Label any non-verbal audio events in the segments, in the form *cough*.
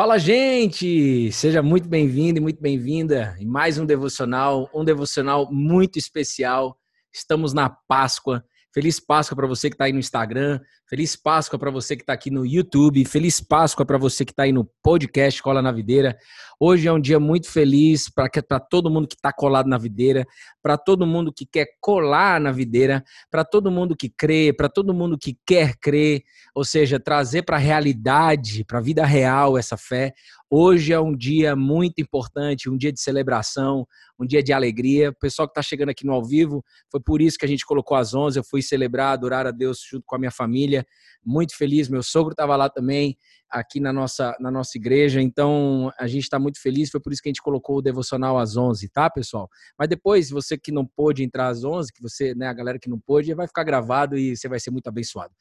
Fala, gente! Seja muito bem-vindo e muito bem-vinda em mais um devocional, um devocional muito especial. Estamos na Páscoa. Feliz Páscoa para você que está aí no Instagram. Feliz Páscoa para você que está aqui no YouTube. Feliz Páscoa para você que está aí no podcast Cola na Videira. Hoje é um dia muito feliz para todo mundo que está colado na videira, para todo mundo que quer colar na videira, para todo mundo que crê, para todo mundo que quer crer, ou seja, trazer para a realidade, para a vida real essa fé. Hoje é um dia muito importante, um dia de celebração, um dia de alegria. O pessoal que está chegando aqui no ao vivo, foi por isso que a gente colocou às 11. Eu fui celebrar, adorar a Deus junto com a minha família. Muito feliz. Meu sogro estava lá também, aqui na nossa, na nossa igreja. Então, a gente está muito feliz. Foi por isso que a gente colocou o devocional às 11, tá, pessoal? Mas depois, você que não pôde entrar às 11, que você, né, a galera que não pôde, vai ficar gravado e você vai ser muito abençoado.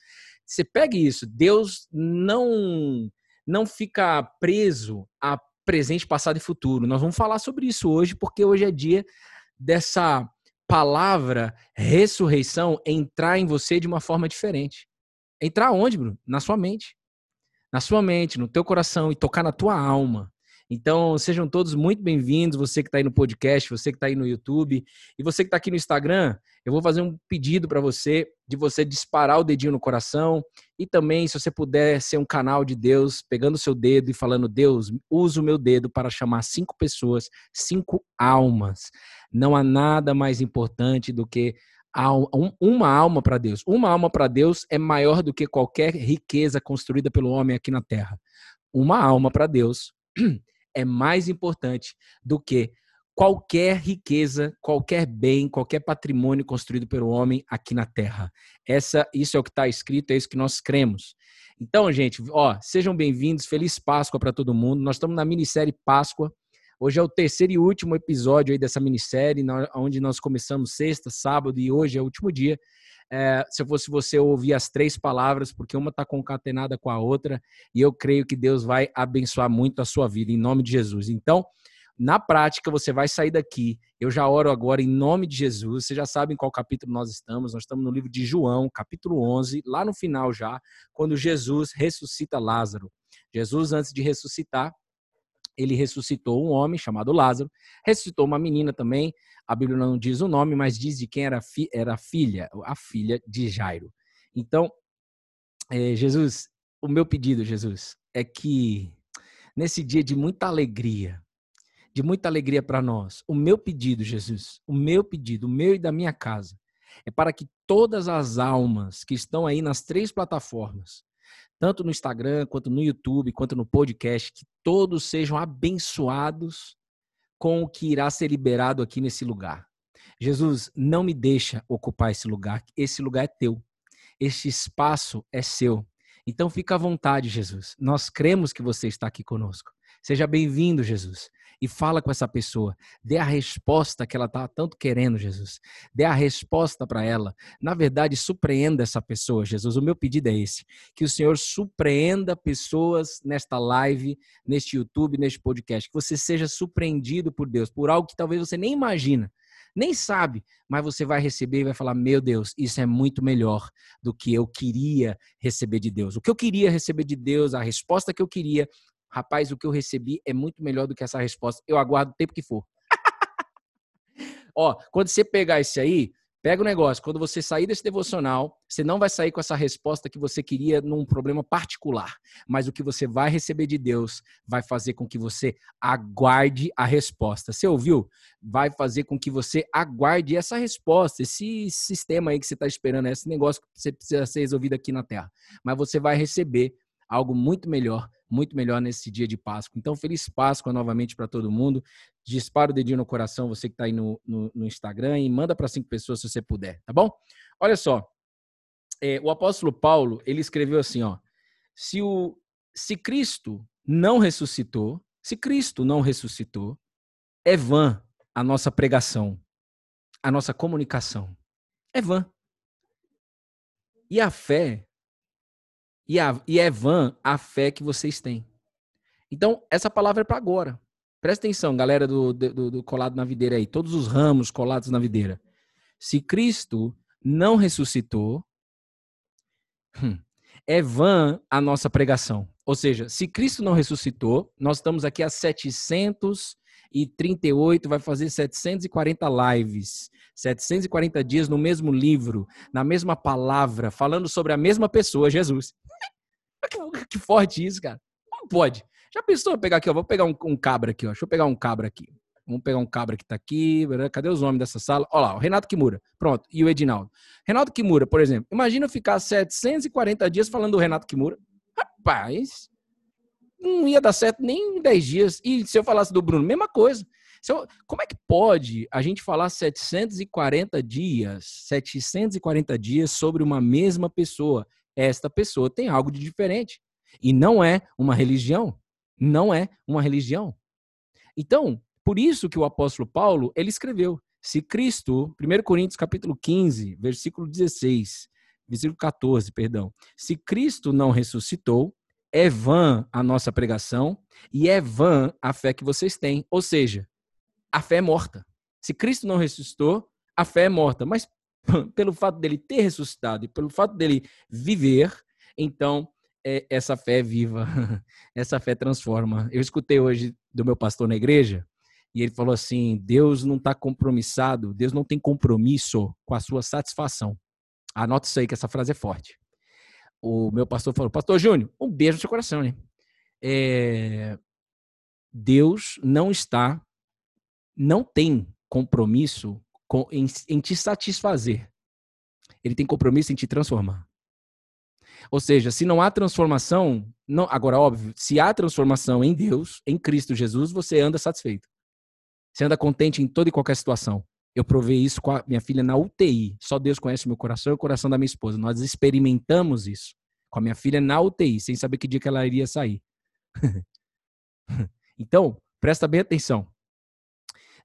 Você pegue isso. Deus não não fica preso a presente, passado e futuro. Nós vamos falar sobre isso hoje, porque hoje é dia dessa palavra ressurreição entrar em você de uma forma diferente. Entrar onde, Bruno? Na sua mente. Na sua mente, no teu coração e tocar na tua alma. Então, sejam todos muito bem-vindos, você que está aí no podcast, você que está aí no YouTube e você que está aqui no Instagram. Eu vou fazer um pedido para você de você disparar o dedinho no coração e também, se você puder ser um canal de Deus, pegando o seu dedo e falando: Deus, usa o meu dedo para chamar cinco pessoas, cinco almas. Não há nada mais importante do que uma alma para Deus. Uma alma para Deus é maior do que qualquer riqueza construída pelo homem aqui na terra. Uma alma para Deus é mais importante do que qualquer riqueza, qualquer bem, qualquer patrimônio construído pelo homem aqui na terra. Essa, isso é o que está escrito, é isso que nós cremos. Então, gente, ó, sejam bem-vindos, feliz Páscoa para todo mundo. Nós estamos na minissérie Páscoa. Hoje é o terceiro e último episódio aí dessa minissérie, onde nós começamos sexta, sábado e hoje é o último dia. É, se fosse você ouvir as três palavras, porque uma está concatenada com a outra, e eu creio que Deus vai abençoar muito a sua vida, em nome de Jesus. Então, na prática, você vai sair daqui. Eu já oro agora em nome de Jesus. Vocês já sabem qual capítulo nós estamos. Nós estamos no livro de João, capítulo 11, lá no final já, quando Jesus ressuscita Lázaro. Jesus, antes de ressuscitar, ele ressuscitou um homem chamado Lázaro, ressuscitou uma menina também. A Bíblia não diz o nome, mas diz de quem era, fi, era a filha, a filha de Jairo. Então, é, Jesus, o meu pedido, Jesus, é que nesse dia de muita alegria, de muita alegria para nós. O meu pedido, Jesus, o meu pedido, o meu e da minha casa, é para que todas as almas que estão aí nas três plataformas, tanto no Instagram, quanto no YouTube, quanto no podcast, que todos sejam abençoados com o que irá ser liberado aqui nesse lugar. Jesus, não me deixa ocupar esse lugar. Esse lugar é teu. Este espaço é seu. Então fica à vontade, Jesus. Nós cremos que você está aqui conosco. Seja bem-vindo, Jesus e fala com essa pessoa. Dê a resposta que ela está tanto querendo, Jesus. Dê a resposta para ela. Na verdade, surpreenda essa pessoa, Jesus. O meu pedido é esse: que o Senhor surpreenda pessoas nesta live, neste YouTube, neste podcast. Que você seja surpreendido por Deus, por algo que talvez você nem imagina nem sabe, mas você vai receber e vai falar: Meu Deus, isso é muito melhor do que eu queria receber de Deus. O que eu queria receber de Deus, a resposta que eu queria, rapaz, o que eu recebi é muito melhor do que essa resposta. Eu aguardo o tempo que for. *laughs* Ó, quando você pegar esse aí, pega o negócio. Quando você sair desse devocional, você não vai sair com essa resposta que você queria num problema particular. Mas o que você vai receber de Deus vai fazer com que você aguarde a resposta. Você ouviu? Vai fazer com que você aguarde essa resposta, esse sistema aí que você está esperando, esse negócio que você precisa ser resolvido aqui na Terra. Mas você vai receber algo muito melhor, muito melhor nesse dia de Páscoa. Então, feliz Páscoa novamente para todo mundo. Dispara o dedinho no coração, você que está aí no, no, no, Instagram, e manda para cinco pessoas se você puder, tá bom? Olha só, é, o apóstolo Paulo, ele escreveu assim, ó, se, o, se Cristo não ressuscitou, se Cristo não ressuscitou, é vã a nossa pregação, a nossa comunicação. É vã. E a fé e, a, e é vã a fé que vocês têm. Então, essa palavra é para agora. Presta atenção, galera do, do, do, colado na videira aí, todos os ramos colados na videira. Se Cristo não ressuscitou, hum, é vã a nossa pregação. Ou seja, se Cristo não ressuscitou, nós estamos aqui há 738, vai fazer 740 lives, 740 dias no mesmo livro, na mesma palavra, falando sobre a mesma pessoa, Jesus. *laughs* Que forte isso, cara. Não pode. Já pensou pegar aqui, ó, vou pegar um, um cabra aqui, ó. Deixa eu pegar um cabra aqui. Vamos pegar um cabra que tá aqui. Cadê os homens dessa sala? Olha lá, o Renato Kimura. Pronto. E o Edinaldo. Renato Kimura, por exemplo. Imagina ficar 740 dias falando do Renato Kimura. Rapaz, não ia dar certo nem em 10 dias. E se eu falasse do Bruno, mesma coisa. Eu, como é que pode a gente falar 740 dias, 740 dias sobre uma mesma pessoa? Esta pessoa tem algo de diferente. E não é uma religião. Não é uma religião. Então, por isso que o apóstolo Paulo, ele escreveu, se Cristo, 1 Coríntios capítulo 15, versículo 16, versículo 14, perdão. Se Cristo não ressuscitou, é vã a nossa pregação e é vã a fé que vocês têm. Ou seja, a fé é morta. Se Cristo não ressuscitou, a fé é morta. Mas *laughs* pelo fato dele ter ressuscitado e pelo fato dele viver, então é, essa fé é viva, *laughs* essa fé transforma. Eu escutei hoje do meu pastor na igreja e ele falou assim: Deus não está compromissado, Deus não tem compromisso com a sua satisfação. Anota isso aí, que essa frase é forte. O meu pastor falou: Pastor Júnior, um beijo no seu coração, né? É... Deus não está, não tem compromisso com, em, em te satisfazer. Ele tem compromisso em te transformar. Ou seja, se não há transformação, não, agora óbvio, se há transformação em Deus, em Cristo Jesus, você anda satisfeito. Você anda contente em toda e qualquer situação. Eu provei isso com a minha filha na UTI. Só Deus conhece o meu coração e o coração da minha esposa. Nós experimentamos isso com a minha filha na UTI, sem saber que dia que ela iria sair. *laughs* então, presta bem atenção.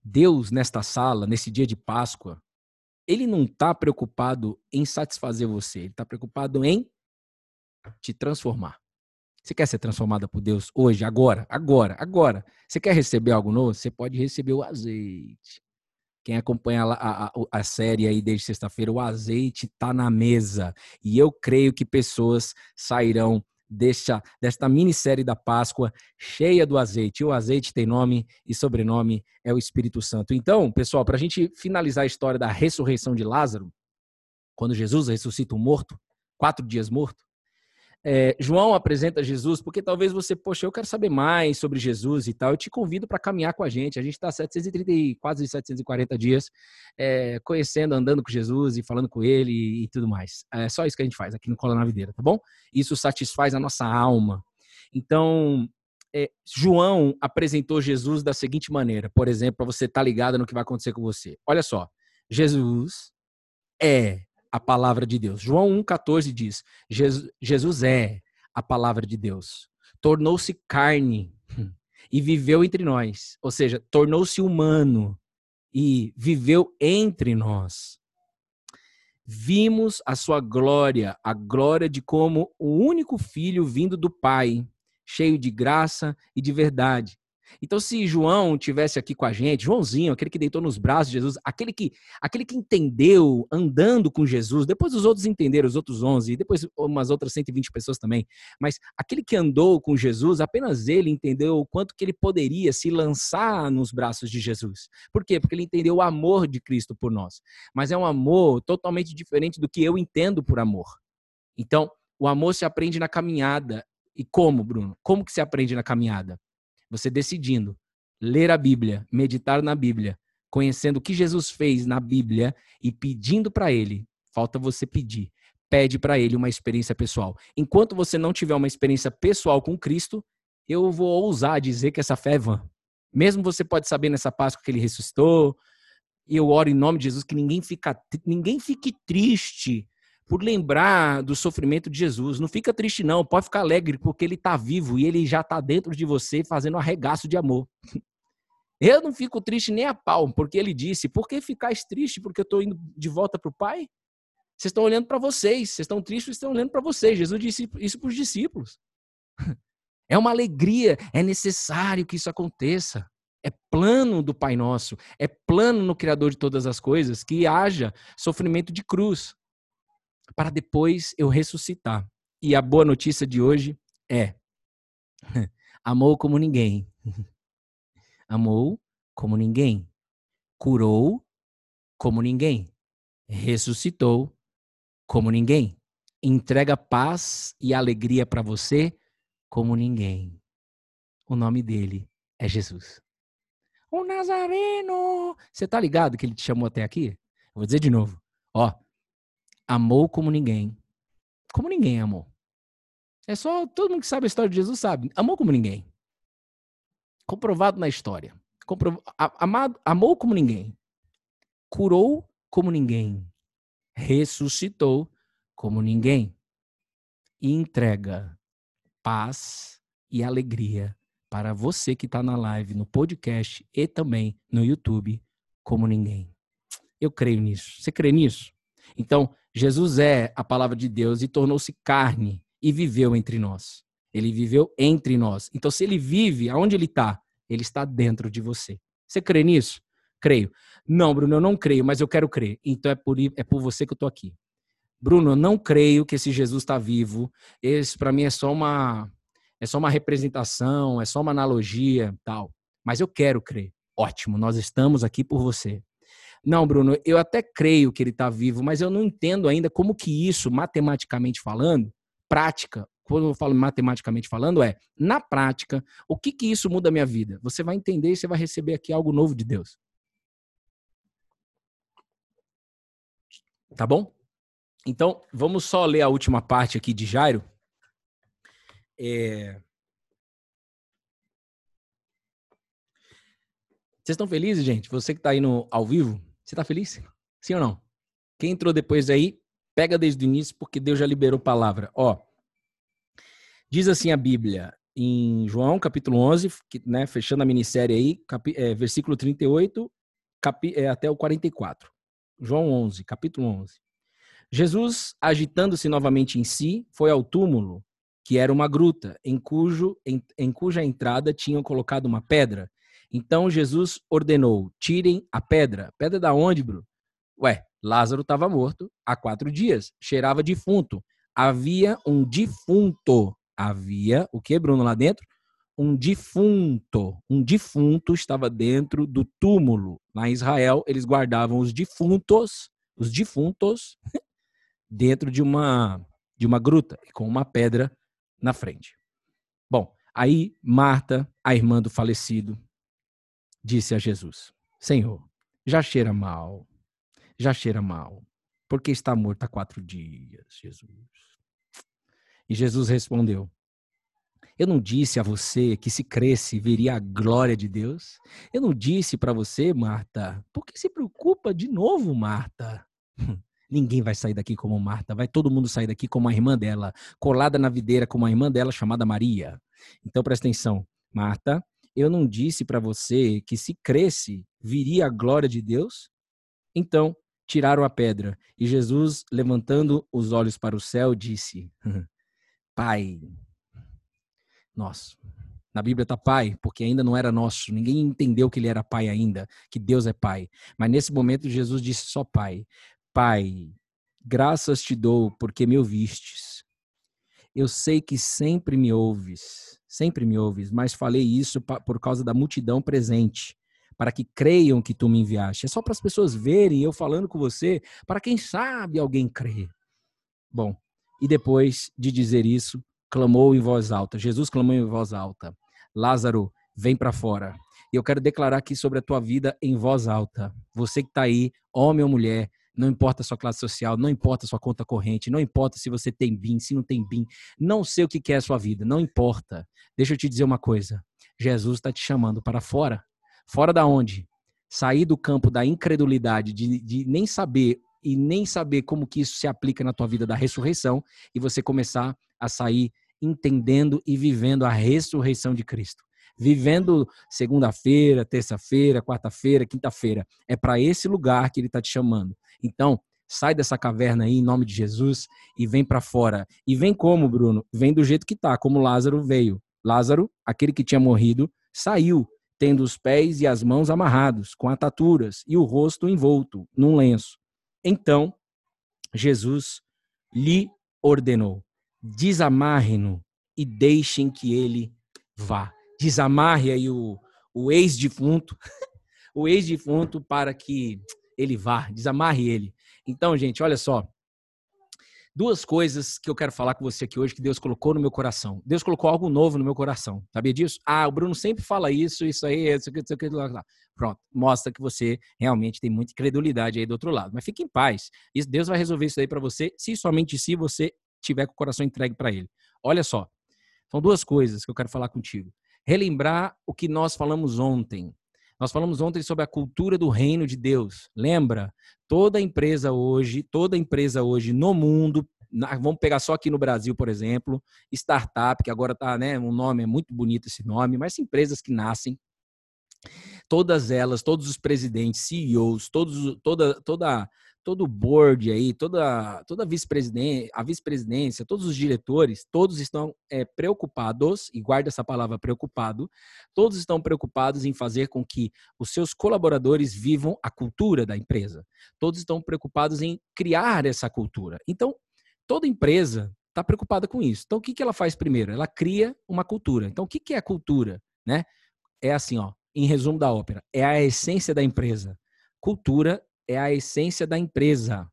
Deus, nesta sala, nesse dia de Páscoa, ele não está preocupado em satisfazer você, ele está preocupado em te transformar. Você quer ser transformada por Deus hoje, agora, agora, agora? Você quer receber algo novo? Você pode receber o azeite. Quem acompanha a, a, a série aí desde sexta-feira, o azeite está na mesa. E eu creio que pessoas sairão desta, desta minissérie da Páscoa cheia do azeite. E o azeite tem nome e sobrenome é o Espírito Santo. Então, pessoal, para a gente finalizar a história da ressurreição de Lázaro, quando Jesus ressuscita um morto, quatro dias morto, é, João apresenta Jesus, porque talvez você, poxa, eu quero saber mais sobre Jesus e tal. Eu te convido para caminhar com a gente. A gente está 730, quase 740 dias é, conhecendo, andando com Jesus e falando com ele e, e, tudo mais. É só isso que a gente faz aqui no Cola na Videira, tá bom? Isso satisfaz a nossa alma. Então, é, João apresentou Jesus da seguinte maneira, por exemplo, para você estar tá ligado no que vai acontecer com você. Olha só, Jesus é a palavra de Deus. João 1,14 diz: Jesus é a palavra de Deus. Tornou-se carne e viveu entre nós. Ou seja, tornou-se humano e viveu entre nós. Vimos a sua glória, a glória de como o único filho vindo do Pai, cheio de graça e de verdade. Então, se João tivesse aqui com a gente, Joãozinho, aquele que deitou nos braços de Jesus, aquele que, aquele que entendeu andando com Jesus, depois os outros entenderam, os outros 11, e depois umas outras 120 pessoas também, mas aquele que andou com Jesus, apenas ele entendeu o quanto que ele poderia se lançar nos braços de Jesus. Por quê? Porque ele entendeu o amor de Cristo por nós. Mas é um amor totalmente diferente do que eu entendo por amor. Então, o amor se aprende na caminhada. E como, Bruno? Como que se aprende na caminhada? Você decidindo ler a Bíblia, meditar na Bíblia, conhecendo o que Jesus fez na Bíblia e pedindo para ele. Falta você pedir. Pede para ele uma experiência pessoal. Enquanto você não tiver uma experiência pessoal com Cristo, eu vou ousar dizer que essa fé é vã. Mesmo você pode saber nessa Páscoa que ele ressuscitou, e eu oro em nome de Jesus que ninguém, fica, ninguém fique triste por lembrar do sofrimento de Jesus. Não fica triste, não. Pode ficar alegre, porque ele está vivo e ele já está dentro de você fazendo um arregaço de amor. *laughs* Eu não fico triste nem a pau, porque ele disse: Por que ficais triste? Porque eu estou indo de volta para o Pai? Vocês estão olhando para vocês, vocês estão tristes, estão olhando para vocês. Jesus disse isso para os discípulos. *laughs* É uma alegria, é necessário que isso aconteça. É plano do Pai Nosso, é plano no Criador de todas as coisas que haja sofrimento de cruz para depois eu ressuscitar. E a boa notícia de hoje é: *laughs* Amou como ninguém. *laughs* Amou como ninguém. Curou como ninguém. Ressuscitou como ninguém. Entrega paz e alegria para você como ninguém. O nome dele é Jesus. O Nazareno! Você tá ligado que ele te chamou até aqui? vou dizer de novo. Ó, amou como ninguém. Como ninguém amou. É só todo mundo que sabe a história de Jesus sabe. Amou como ninguém. Comprovado na história. Comprov... Amado, amou como ninguém. Curou como ninguém. Ressuscitou como ninguém. E entrega paz e alegria para você que está na live, no podcast e também no YouTube, como ninguém. Eu creio nisso. Você crê nisso? Então, Jesus é a palavra de Deus e tornou-se carne e viveu entre nós. Ele viveu entre nós. Então, se ele vive, aonde ele está? Ele está dentro de você. Você crê nisso? Creio. Não, Bruno, eu não creio, mas eu quero crer. Então é por, é por você que eu estou aqui. Bruno, eu não creio que esse Jesus está vivo. Esse para mim é só uma é só uma representação, é só uma analogia, tal. Mas eu quero crer. Ótimo, nós estamos aqui por você. Não, Bruno, eu até creio que ele está vivo, mas eu não entendo ainda como que isso, matematicamente falando, prática, quando eu falo matematicamente falando, é, na prática, o que que isso muda a minha vida? Você vai entender e você vai receber aqui algo novo de Deus. Tá bom? Então, vamos só ler a última parte aqui de Jairo. É... Vocês estão felizes, gente? Você que está aí no, ao vivo, você tá feliz? Sim ou não? Quem entrou depois aí, pega desde o início, porque Deus já liberou palavra. Ó, diz assim a Bíblia, em João, capítulo 11, que, né, fechando a minissérie aí, é, versículo 38 capi, é, até o 44. João 11, capítulo 11. Jesus, agitando-se novamente em si, foi ao túmulo, que era uma gruta, em, cujo, em, em cuja entrada tinham colocado uma pedra. Então Jesus ordenou: tirem a pedra. Pedra da onde, Bruno? Ué, Lázaro estava morto há quatro dias, cheirava defunto. Havia um defunto. Havia o que, Bruno, lá dentro? Um defunto. Um defunto estava dentro do túmulo. Em Israel, eles guardavam os defuntos, os defuntos, *laughs* dentro de uma de uma gruta com uma pedra na frente. Bom, aí Marta, a irmã do falecido, disse a Jesus: Senhor, já cheira mal, já cheira mal, porque está morto há quatro dias, Jesus. E Jesus respondeu: Eu não disse a você que se cresce veria a glória de Deus? Eu não disse para você, Marta? Por que se preocupa de novo, Marta? *laughs* Ninguém vai sair daqui como Marta, vai todo mundo sair daqui como a irmã dela, colada na videira como a irmã dela chamada Maria. Então presta atenção, Marta, eu não disse para você que se cresce, viria a glória de Deus? Então, tiraram a pedra. E Jesus, levantando os olhos para o céu, disse: *laughs* Pai, nosso. Na Bíblia está pai, porque ainda não era nosso. Ninguém entendeu que ele era pai ainda, que Deus é pai. Mas nesse momento Jesus disse só pai. Pai, graças te dou porque me ouvistes. Eu sei que sempre me ouves sempre me ouves, mas falei isso por causa da multidão presente, para que creiam que tu me enviaste. É só para as pessoas verem eu falando com você, para quem sabe alguém crer. Bom, e depois de dizer isso, clamou em voz alta. Jesus clamou em voz alta: Lázaro, vem para fora. E eu quero declarar aqui sobre a tua vida em voz alta. Você que está aí, homem ou mulher, não importa a sua classe social, não importa a sua conta corrente, não importa se você tem BIM, se não tem BIM, não sei o que é a sua vida, não importa. Deixa eu te dizer uma coisa: Jesus está te chamando para fora. Fora da onde? Sair do campo da incredulidade, de, de nem saber e nem saber como que isso se aplica na tua vida da ressurreição e você começar a sair entendendo e vivendo a ressurreição de Cristo vivendo segunda-feira, terça-feira, quarta-feira, quinta-feira. É para esse lugar que ele está te chamando. Então, sai dessa caverna aí em nome de Jesus e vem para fora. E vem como, Bruno? Vem do jeito que tá, como Lázaro veio. Lázaro, aquele que tinha morrido, saiu, tendo os pés e as mãos amarrados, com ataturas e o rosto envolto num lenço. Então, Jesus lhe ordenou: desamarre-no e deixem que ele vá. Desamarre aí o, o ex-defunto, *laughs* o ex-defunto para que ele vá, desamarre ele. Então, gente, olha só. Duas coisas que eu quero falar com você aqui hoje que Deus colocou no meu coração. Deus colocou algo novo no meu coração. Sabia disso? Ah, o Bruno sempre fala isso, isso aí, isso aqui, isso aqui, lá, lá. Pronto, mostra que você realmente tem muita credulidade aí do outro lado. Mas fique em paz. Deus vai resolver isso aí para você, se somente se você tiver com o coração entregue para ele. Olha só. São duas coisas que eu quero falar contigo. Relembrar o que nós falamos ontem. Nós falamos ontem sobre a cultura do reino de Deus. Lembra? Toda empresa hoje, toda empresa hoje no mundo, vamos pegar só aqui no Brasil, por exemplo, startup, que agora tá, né, um nome é muito bonito esse nome, mas empresas que nascem todas elas, todos os presidentes, CEOs, todos, toda, toda todo o board aí, toda, toda a vice-presidência, a vice-presidência, todos os diretores, todos estão é, preocupados, e guarda essa palavra preocupado, todos estão preocupados em fazer com que os seus colaboradores vivam a cultura da empresa. Todos estão preocupados em criar essa cultura. Então, toda empresa está preocupada com isso. Então, o que, que ela faz primeiro? Ela cria uma cultura. Então, o que, que é a cultura? Né? É assim, ó, em resumo da ópera, é a essência da empresa. Cultura é a essência da empresa.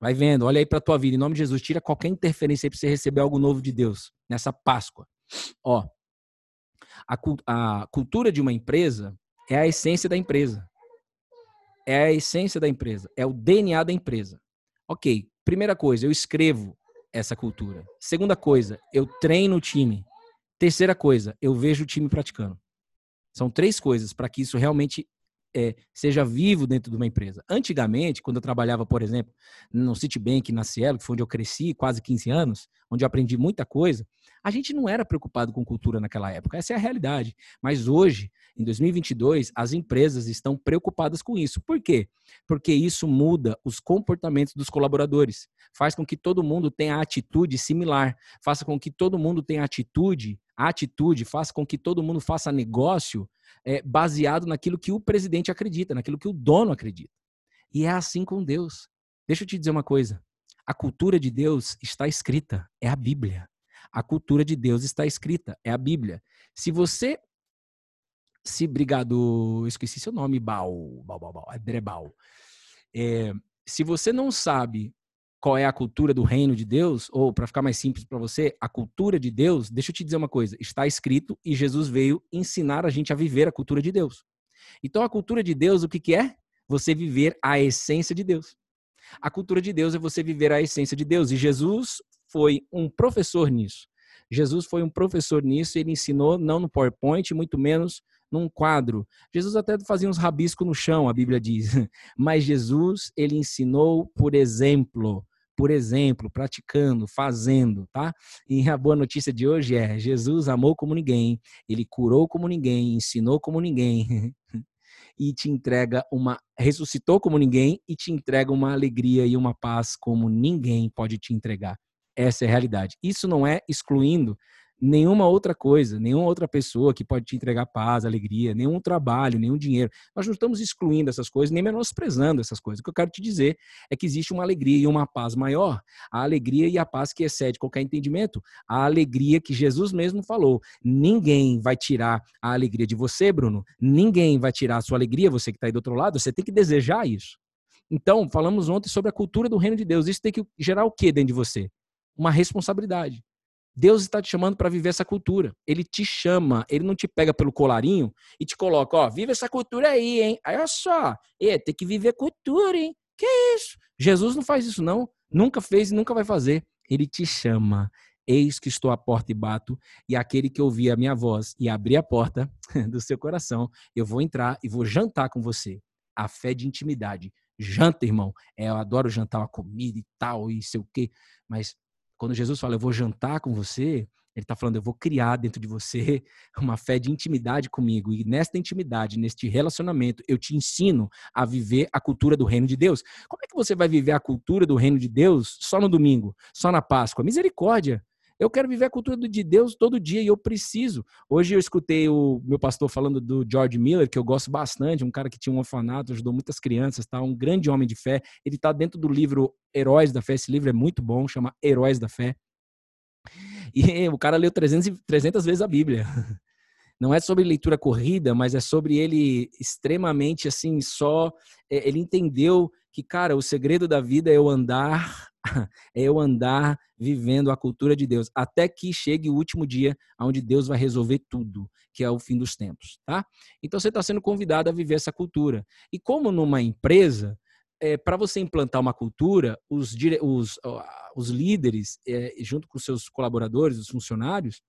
Vai vendo, olha aí para tua vida, em nome de Jesus, tira qualquer interferência para você receber algo novo de Deus nessa Páscoa. Ó, a, a cultura de uma empresa é a essência da empresa. É a essência da empresa, é o DNA da empresa. Ok, primeira coisa, eu escrevo essa cultura. Segunda coisa, eu treino o time. Terceira coisa, eu vejo o time praticando. São três coisas para que isso realmente é, seja vivo dentro de uma empresa. Antigamente, quando eu trabalhava, por exemplo, no Citibank, na Cielo, que foi onde eu cresci quase 15 anos, onde eu aprendi muita coisa, a gente não era preocupado com cultura naquela época. Essa é a realidade. Mas hoje, em 2022, as empresas estão preocupadas com isso. Por quê? Porque isso muda os comportamentos dos colaboradores, faz com que todo mundo tenha atitude similar, faça com que todo mundo tenha atitude, atitude, faça com que todo mundo faça negócio é, baseado naquilo que o presidente acredita, naquilo que o dono acredita. E é assim com Deus. Deixa eu te dizer uma coisa. A cultura de Deus está escrita, é a Bíblia. A cultura de Deus está escrita, é a Bíblia. Se você se brigado, eu esqueci seu nome, Bal, Bal, Bal, Bal, Adrebal. É, se você não sabe qual é a cultura do reino de Deus, ou para ficar mais simples para você, a cultura de Deus, deixa eu te dizer uma coisa, está escrito e Jesus veio ensinar a gente a viver a cultura de Deus. Então a cultura de Deus, o que, que é? Você viver a essência de Deus. A cultura de Deus é você viver a essência de Deus. E Jesus foi um professor nisso. Jesus foi um professor nisso, ele ensinou não no PowerPoint, muito menos num quadro. Jesus até fazia uns rabiscos no chão, a Bíblia diz. *laughs* Mas Jesus, ele ensinou por exemplo por exemplo, praticando, fazendo, tá? E a boa notícia de hoje é: Jesus amou como ninguém, ele curou como ninguém, ensinou como ninguém. *laughs* e te entrega uma ressuscitou como ninguém e te entrega uma alegria e uma paz como ninguém pode te entregar. Essa é a realidade. Isso não é excluindo nenhuma outra coisa, nenhuma outra pessoa que pode te entregar paz, alegria, nenhum trabalho, nenhum dinheiro. Nós não estamos excluindo essas coisas, nem menosprezando essas coisas. O que eu quero te dizer é que existe uma alegria e uma paz maior. A alegria e a paz que excede qualquer entendimento. A alegria que Jesus mesmo falou. Ninguém vai tirar a alegria de você, Bruno. Ninguém vai tirar a sua alegria, você que está aí do outro lado. Você tem que desejar isso. Então, falamos ontem sobre a cultura do reino de Deus. Isso tem que gerar o que dentro de você? Uma responsabilidade. Deus está te chamando para viver essa cultura. Ele te chama, ele não te pega pelo colarinho e te coloca, ó, vive essa cultura aí, hein? Aí olha só, é, tem que viver cultura, hein? Que isso? Jesus não faz isso não, nunca fez e nunca vai fazer. Ele te chama. Eis que estou à porta e bato, e aquele que ouvir a minha voz e abrir a porta *laughs* do seu coração, eu vou entrar e vou jantar com você. A fé de intimidade. Janta, irmão. É, eu adoro jantar uma comida e tal, e sei o quê, mas quando Jesus fala, eu vou jantar com você, ele está falando, eu vou criar dentro de você *laughs* uma fé de intimidade comigo. E nesta intimidade, neste relacionamento, eu te ensino a viver a cultura do reino de Deus. Como é que você vai viver a cultura do reino de Deus só no domingo, só na Páscoa? Misericórdia. Eu quero viver a cultura de Deus todo dia e eu preciso. Hoje eu escutei o meu pastor falando do George Miller, que eu gosto bastante, um cara que tinha um orfanato, ajudou muitas crianças, tá? um grande homem de fé. Ele está dentro do livro Heróis da Fé. Esse livro é muito bom, chama Heróis da Fé. E o cara leu 300, 300 vezes a Bíblia. *laughs* Não é sobre leitura corrida, mas é sobre ele extremamente assim, só. É, ele entendeu que, cara, o segredo da vida é eu andar, *laughs* é eu andar vivendo a cultura de Deus, até que chegue o último dia onde Deus vai resolver tudo, que é o fim dos tempos, tá? Então você está sendo convidado a viver essa cultura. E como numa empresa, é, para você implantar uma cultura, os, os, os líderes, é, junto com seus colaboradores, os funcionários,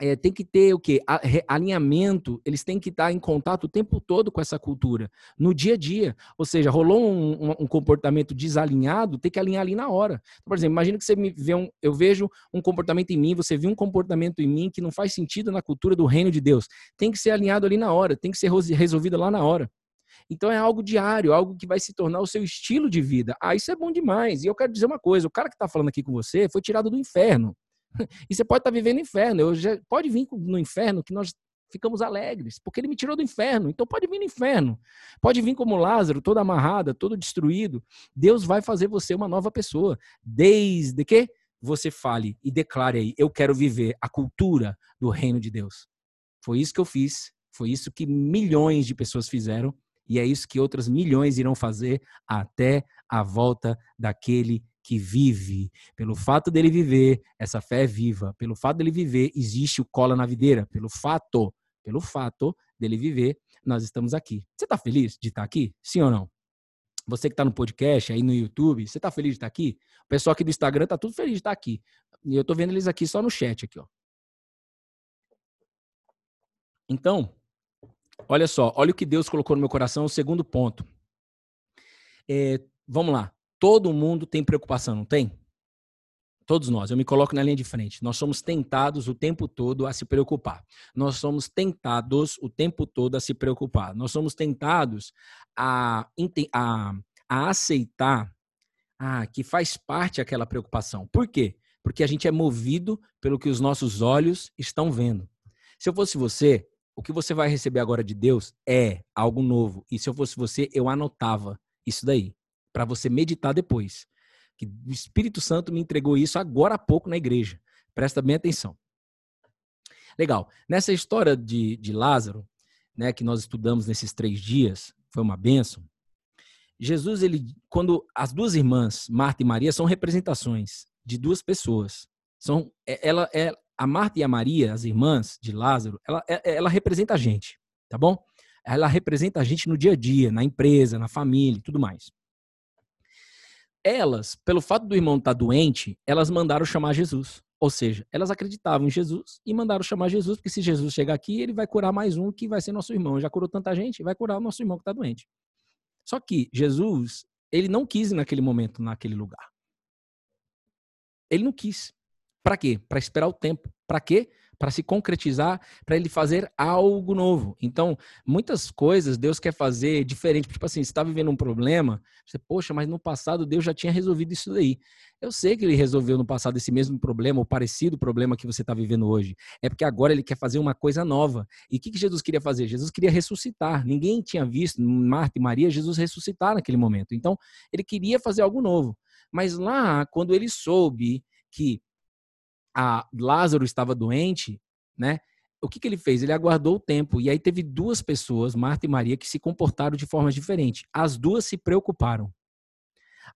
é, tem que ter o quê? Alinhamento, eles têm que estar em contato o tempo todo com essa cultura, no dia a dia. Ou seja, rolou um, um, um comportamento desalinhado, tem que alinhar ali na hora. Então, por exemplo, imagina que você me vê um, eu vejo um comportamento em mim, você viu um comportamento em mim que não faz sentido na cultura do reino de Deus. Tem que ser alinhado ali na hora, tem que ser resolvido lá na hora. Então é algo diário, algo que vai se tornar o seu estilo de vida. Ah, isso é bom demais. E eu quero dizer uma coisa: o cara que está falando aqui com você foi tirado do inferno. *laughs* E você pode estar tá vivendo inferno. Eu já, pode vir no inferno que nós ficamos alegres, porque ele me tirou do inferno. Então pode vir no inferno. Pode vir como Lázaro, todo amarrado, todo destruído. Deus vai fazer você uma nova pessoa. Desde que você fale e declare aí: eu quero viver a cultura do reino de Deus. Foi isso que eu fiz. Foi isso que milhões de pessoas fizeram. E é isso que outras milhões irão fazer até a volta daquele que vive. Pelo fato dele viver, essa fé é viva. Pelo fato dele viver, existe o cola na videira. Pelo fato, pelo fato dele viver, nós estamos aqui. Você está feliz de estar aqui? Sim ou não? Você que está no podcast, aí no YouTube, você está feliz de estar aqui? O pessoal aqui do Instagram está tudo feliz de estar aqui. E eu estou vendo eles aqui só no chat aqui, ó. Então, olha só, olha o que Deus colocou no meu coração, o segundo ponto. É, vamos lá. Todo mundo tem preocupação, não tem? Todos nós, eu me coloco na linha de frente. Nós somos tentados o tempo todo a se preocupar. Nós somos tentados o tempo todo a se preocupar. Nós somos tentados a, a, a aceitar ah, que faz parte aquela preocupação. Por quê? Porque a gente é movido pelo que os nossos olhos estão vendo. Se eu fosse você, o que você vai receber agora de Deus é algo novo. E se eu fosse você, eu anotava isso daí para você meditar depois. Que o Espírito Santo me entregou isso agora há pouco na igreja. Presta bem atenção. Legal. Nessa história de, de Lázaro, né, que nós estudamos nesses três dias, foi uma benção. Jesus, ele, quando as duas irmãs, Marta e Maria, são representações de duas pessoas. São, é, ela, é, a Marta e a Maria, as irmãs de Lázaro, ela, é, ela representa a gente, tá bom? Ela representa a gente no dia a dia, na empresa, na família tudo mais elas, pelo fato do irmão estar tá doente, elas mandaram chamar Jesus. Ou seja, elas acreditavam em Jesus e mandaram chamar Jesus, porque se Jesus chegar aqui, ele vai curar mais um que vai ser nosso irmão. Já curou tanta gente, vai curar o nosso irmão que está doente. Só que Jesus, ele não quis naquele momento, naquele lugar. Ele não quis. Para quê? Para esperar o tempo. Para quê? Para se concretizar, para ele fazer algo novo. Então, muitas coisas Deus quer fazer diferente. Tipo assim, você está vivendo um problema, você, poxa, mas no passado Deus já tinha resolvido isso daí. Eu sei que ele resolveu no passado esse mesmo problema, ou parecido problema que você está vivendo hoje. É porque agora ele quer fazer uma coisa nova. E o que, que Jesus queria fazer? Jesus queria ressuscitar. Ninguém tinha visto Marta e Maria Jesus ressuscitar naquele momento. Então, ele queria fazer algo novo. Mas lá, quando ele soube que a Lázaro estava doente, né? O que, que ele fez? Ele aguardou o tempo. E aí teve duas pessoas, Marta e Maria, que se comportaram de forma diferente. As duas se preocuparam.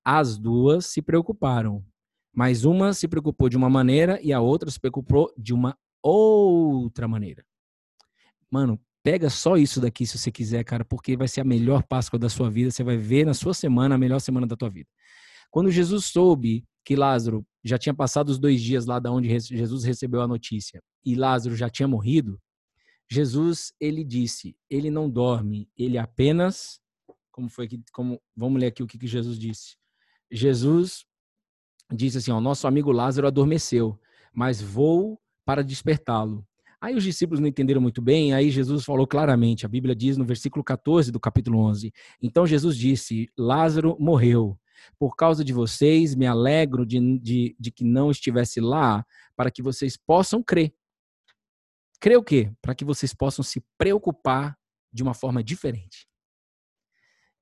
As duas se preocuparam. Mas uma se preocupou de uma maneira e a outra se preocupou de uma outra maneira. Mano, pega só isso daqui se você quiser, cara, porque vai ser a melhor Páscoa da sua vida. Você vai ver na sua semana a melhor semana da tua vida. Quando Jesus soube que Lázaro já tinha passado os dois dias lá da onde Jesus recebeu a notícia e Lázaro já tinha morrido, Jesus ele disse, ele não dorme, ele apenas, como foi que, como vamos ler aqui o que, que Jesus disse. Jesus disse assim, ó, nosso amigo Lázaro adormeceu, mas vou para despertá-lo. Aí os discípulos não entenderam muito bem, aí Jesus falou claramente, a Bíblia diz no versículo 14 do capítulo 11. Então Jesus disse: Lázaro morreu, por causa de vocês, me alegro de, de, de que não estivesse lá, para que vocês possam crer. Crer o quê? Para que vocês possam se preocupar de uma forma diferente.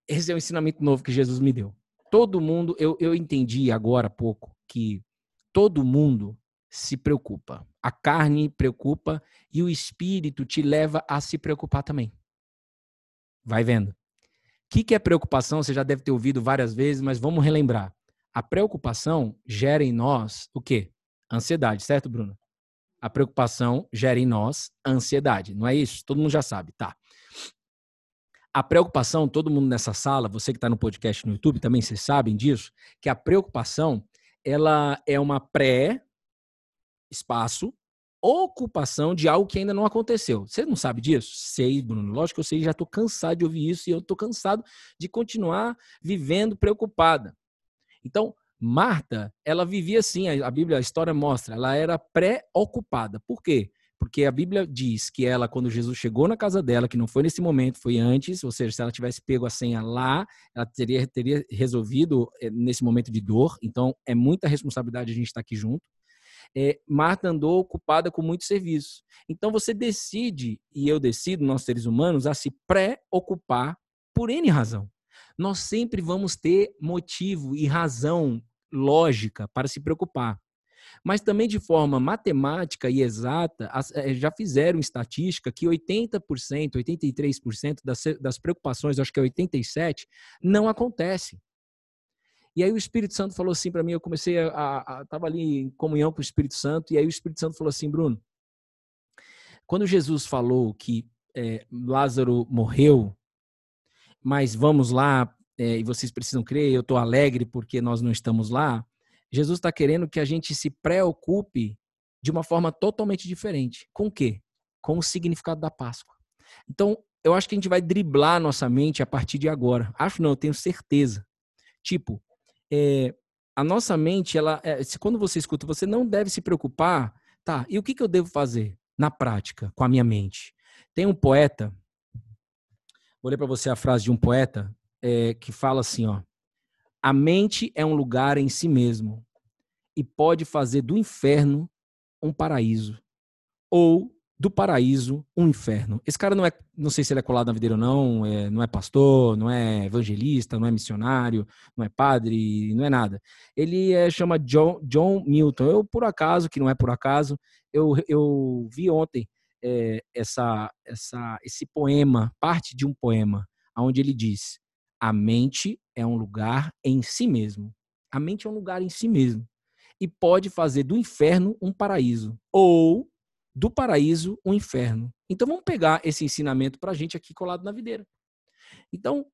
Esse é o ensinamento novo que Jesus me deu. Todo mundo, eu, eu entendi agora há pouco que todo mundo se preocupa. A carne preocupa e o espírito te leva a se preocupar também. Vai vendo. O que, que é preocupação? Você já deve ter ouvido várias vezes, mas vamos relembrar. A preocupação gera em nós o quê? Ansiedade, certo, Bruno? A preocupação gera em nós ansiedade, não é isso? Todo mundo já sabe, tá? A preocupação, todo mundo nessa sala, você que está no podcast no YouTube, também vocês sabem disso, que a preocupação ela é uma pré espaço ocupação de algo que ainda não aconteceu. Você não sabe disso? Sei, Bruno. Lógico que eu sei, já estou cansado de ouvir isso e eu estou cansado de continuar vivendo preocupada. Então, Marta, ela vivia assim, a Bíblia, a história mostra, ela era pré-ocupada. Por quê? Porque a Bíblia diz que ela, quando Jesus chegou na casa dela, que não foi nesse momento, foi antes, ou seja, se ela tivesse pego a senha lá, ela teria, teria resolvido eh, nesse momento de dor. Então, é muita responsabilidade a gente estar aqui junto é, Marta andou ocupada com muito serviço. Então você decide, e eu decido, nós seres humanos, a se preocupar por N razão. Nós sempre vamos ter motivo e razão lógica para se preocupar. Mas também de forma matemática e exata, é, já fizeram estatística que 80%, 83% das, das preocupações, acho que é 87%, não acontece. E aí o Espírito Santo falou assim para mim, eu comecei a, estava ali em comunhão com o Espírito Santo, e aí o Espírito Santo falou assim, Bruno, quando Jesus falou que é, Lázaro morreu, mas vamos lá, é, e vocês precisam crer, eu estou alegre porque nós não estamos lá, Jesus está querendo que a gente se preocupe de uma forma totalmente diferente. Com o quê? Com o significado da Páscoa. Então, eu acho que a gente vai driblar nossa mente a partir de agora. Acho não, eu tenho certeza. Tipo, é, a nossa mente, ela, é, quando você escuta, você não deve se preocupar, tá? E o que, que eu devo fazer na prática com a minha mente? Tem um poeta, vou ler para você a frase de um poeta é, que fala assim, ó: a mente é um lugar em si mesmo e pode fazer do inferno um paraíso ou do paraíso um inferno. Esse cara não é, não sei se ele é colado na videira ou não, é, não é pastor, não é evangelista, não é missionário, não é padre, não é nada. Ele é, chama John, John Milton. Eu, por acaso, que não é por acaso, eu, eu vi ontem é, essa, essa, esse poema, parte de um poema, onde ele diz: a mente é um lugar em si mesmo. A mente é um lugar em si mesmo. E pode fazer do inferno um paraíso. Ou do paraíso o inferno. Então vamos pegar esse ensinamento para a gente aqui colado na videira. Então,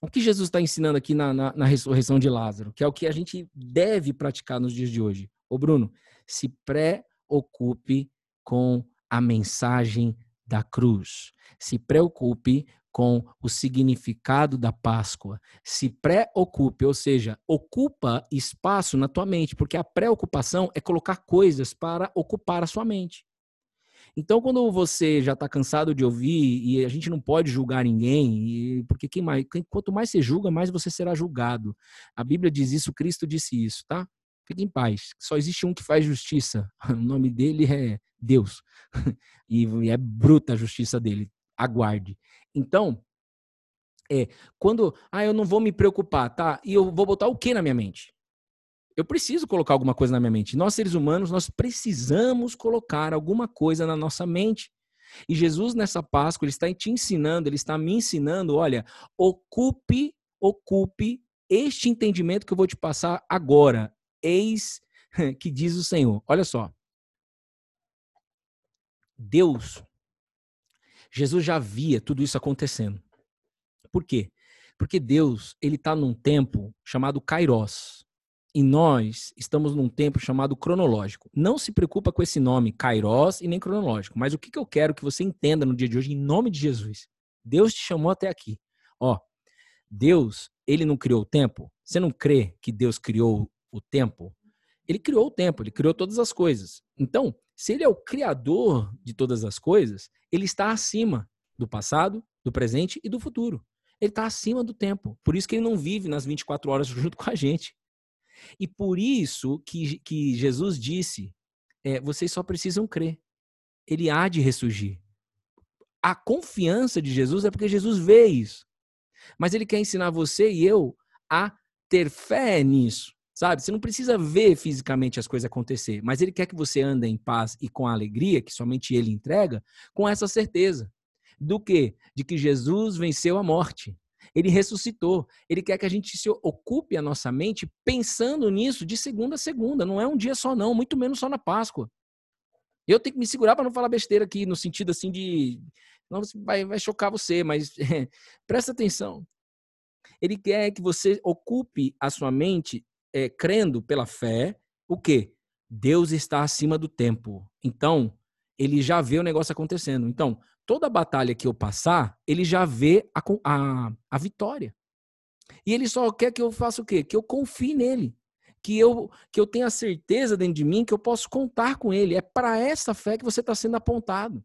o que Jesus está ensinando aqui na, na, na, ressurreição de Lázaro, que é o que a gente deve praticar nos dias de hoje. Ô Bruno, se preocupe com a mensagem da cruz. Se preocupe com o significado da Páscoa. Se preocupe, ou seja, ocupa espaço na tua mente, porque a preocupação é colocar coisas para ocupar a sua mente. Então, quando você já está cansado de ouvir, e a gente não pode julgar ninguém, e, porque quem mais, quanto mais você julga, mais você será julgado. A Bíblia diz isso, Cristo disse isso, tá? Fique em paz. Só existe um que faz justiça. *laughs* O nome dele é Deus. *laughs* E é bruta a justiça dele. Aguarde. Então, é, quando, ah, eu não vou me preocupar, tá? E eu vou botar o que na minha mente? Eu preciso colocar alguma coisa na minha mente. Nós, seres humanos, nós precisamos colocar alguma coisa na nossa mente. E Jesus, nessa Páscoa, ele está te ensinando, ele está me ensinando: olha, ocupe, ocupe este entendimento que eu vou te passar agora. Eis *laughs* que diz o Senhor. Olha só. Deus, Jesus já via tudo isso acontecendo. Por quê? Porque Deus, ele está num tempo chamado Kairos. E nós estamos num tempo chamado cronológico. Não se preocupa com esse nome, Kairos e nem cronológico. Mas o que, que eu quero que você entenda no dia de hoje, em nome de Jesus? Deus te chamou até aqui. Ó, Deus, ele não criou o tempo? Você não crê que Deus criou o tempo? Ele criou o tempo, ele criou todas as coisas. Então, se ele é o criador de todas as coisas, ele está acima do passado, do presente e do futuro. Ele está acima do tempo. Por isso que ele não vive nas 24 horas *laughs* junto com a gente. E por isso que, que Jesus disse: é, vocês só precisam crer. Ele há de ressurgir. A confiança de Jesus é porque Jesus vê isso. Mas ele quer ensinar você e eu a ter fé nisso. Sabe? Você não precisa ver fisicamente as coisas acontecer, mas ele quer que você ande em paz e com alegria, que somente ele entrega, com essa certeza. Do que? De que Jesus venceu a morte. Ele ressuscitou. Ele quer que a gente se ocupe a nossa mente pensando nisso de segunda a segunda. Não é um dia só, não, muito menos só na Páscoa. Eu tenho que me segurar para não falar besteira aqui, no sentido assim de. Não vai, vai chocar você, mas *laughs* presta atenção. Ele quer que você ocupe a sua mente é, crendo pela fé o quê? Deus está acima do tempo. Então, ele já vê o negócio acontecendo. Então, toda batalha que eu passar, ele já vê a, a, a vitória. E ele só quer que eu faça o quê? Que eu confie nele. Que eu, que eu tenha certeza dentro de mim que eu posso contar com ele. É para essa fé que você está sendo apontado.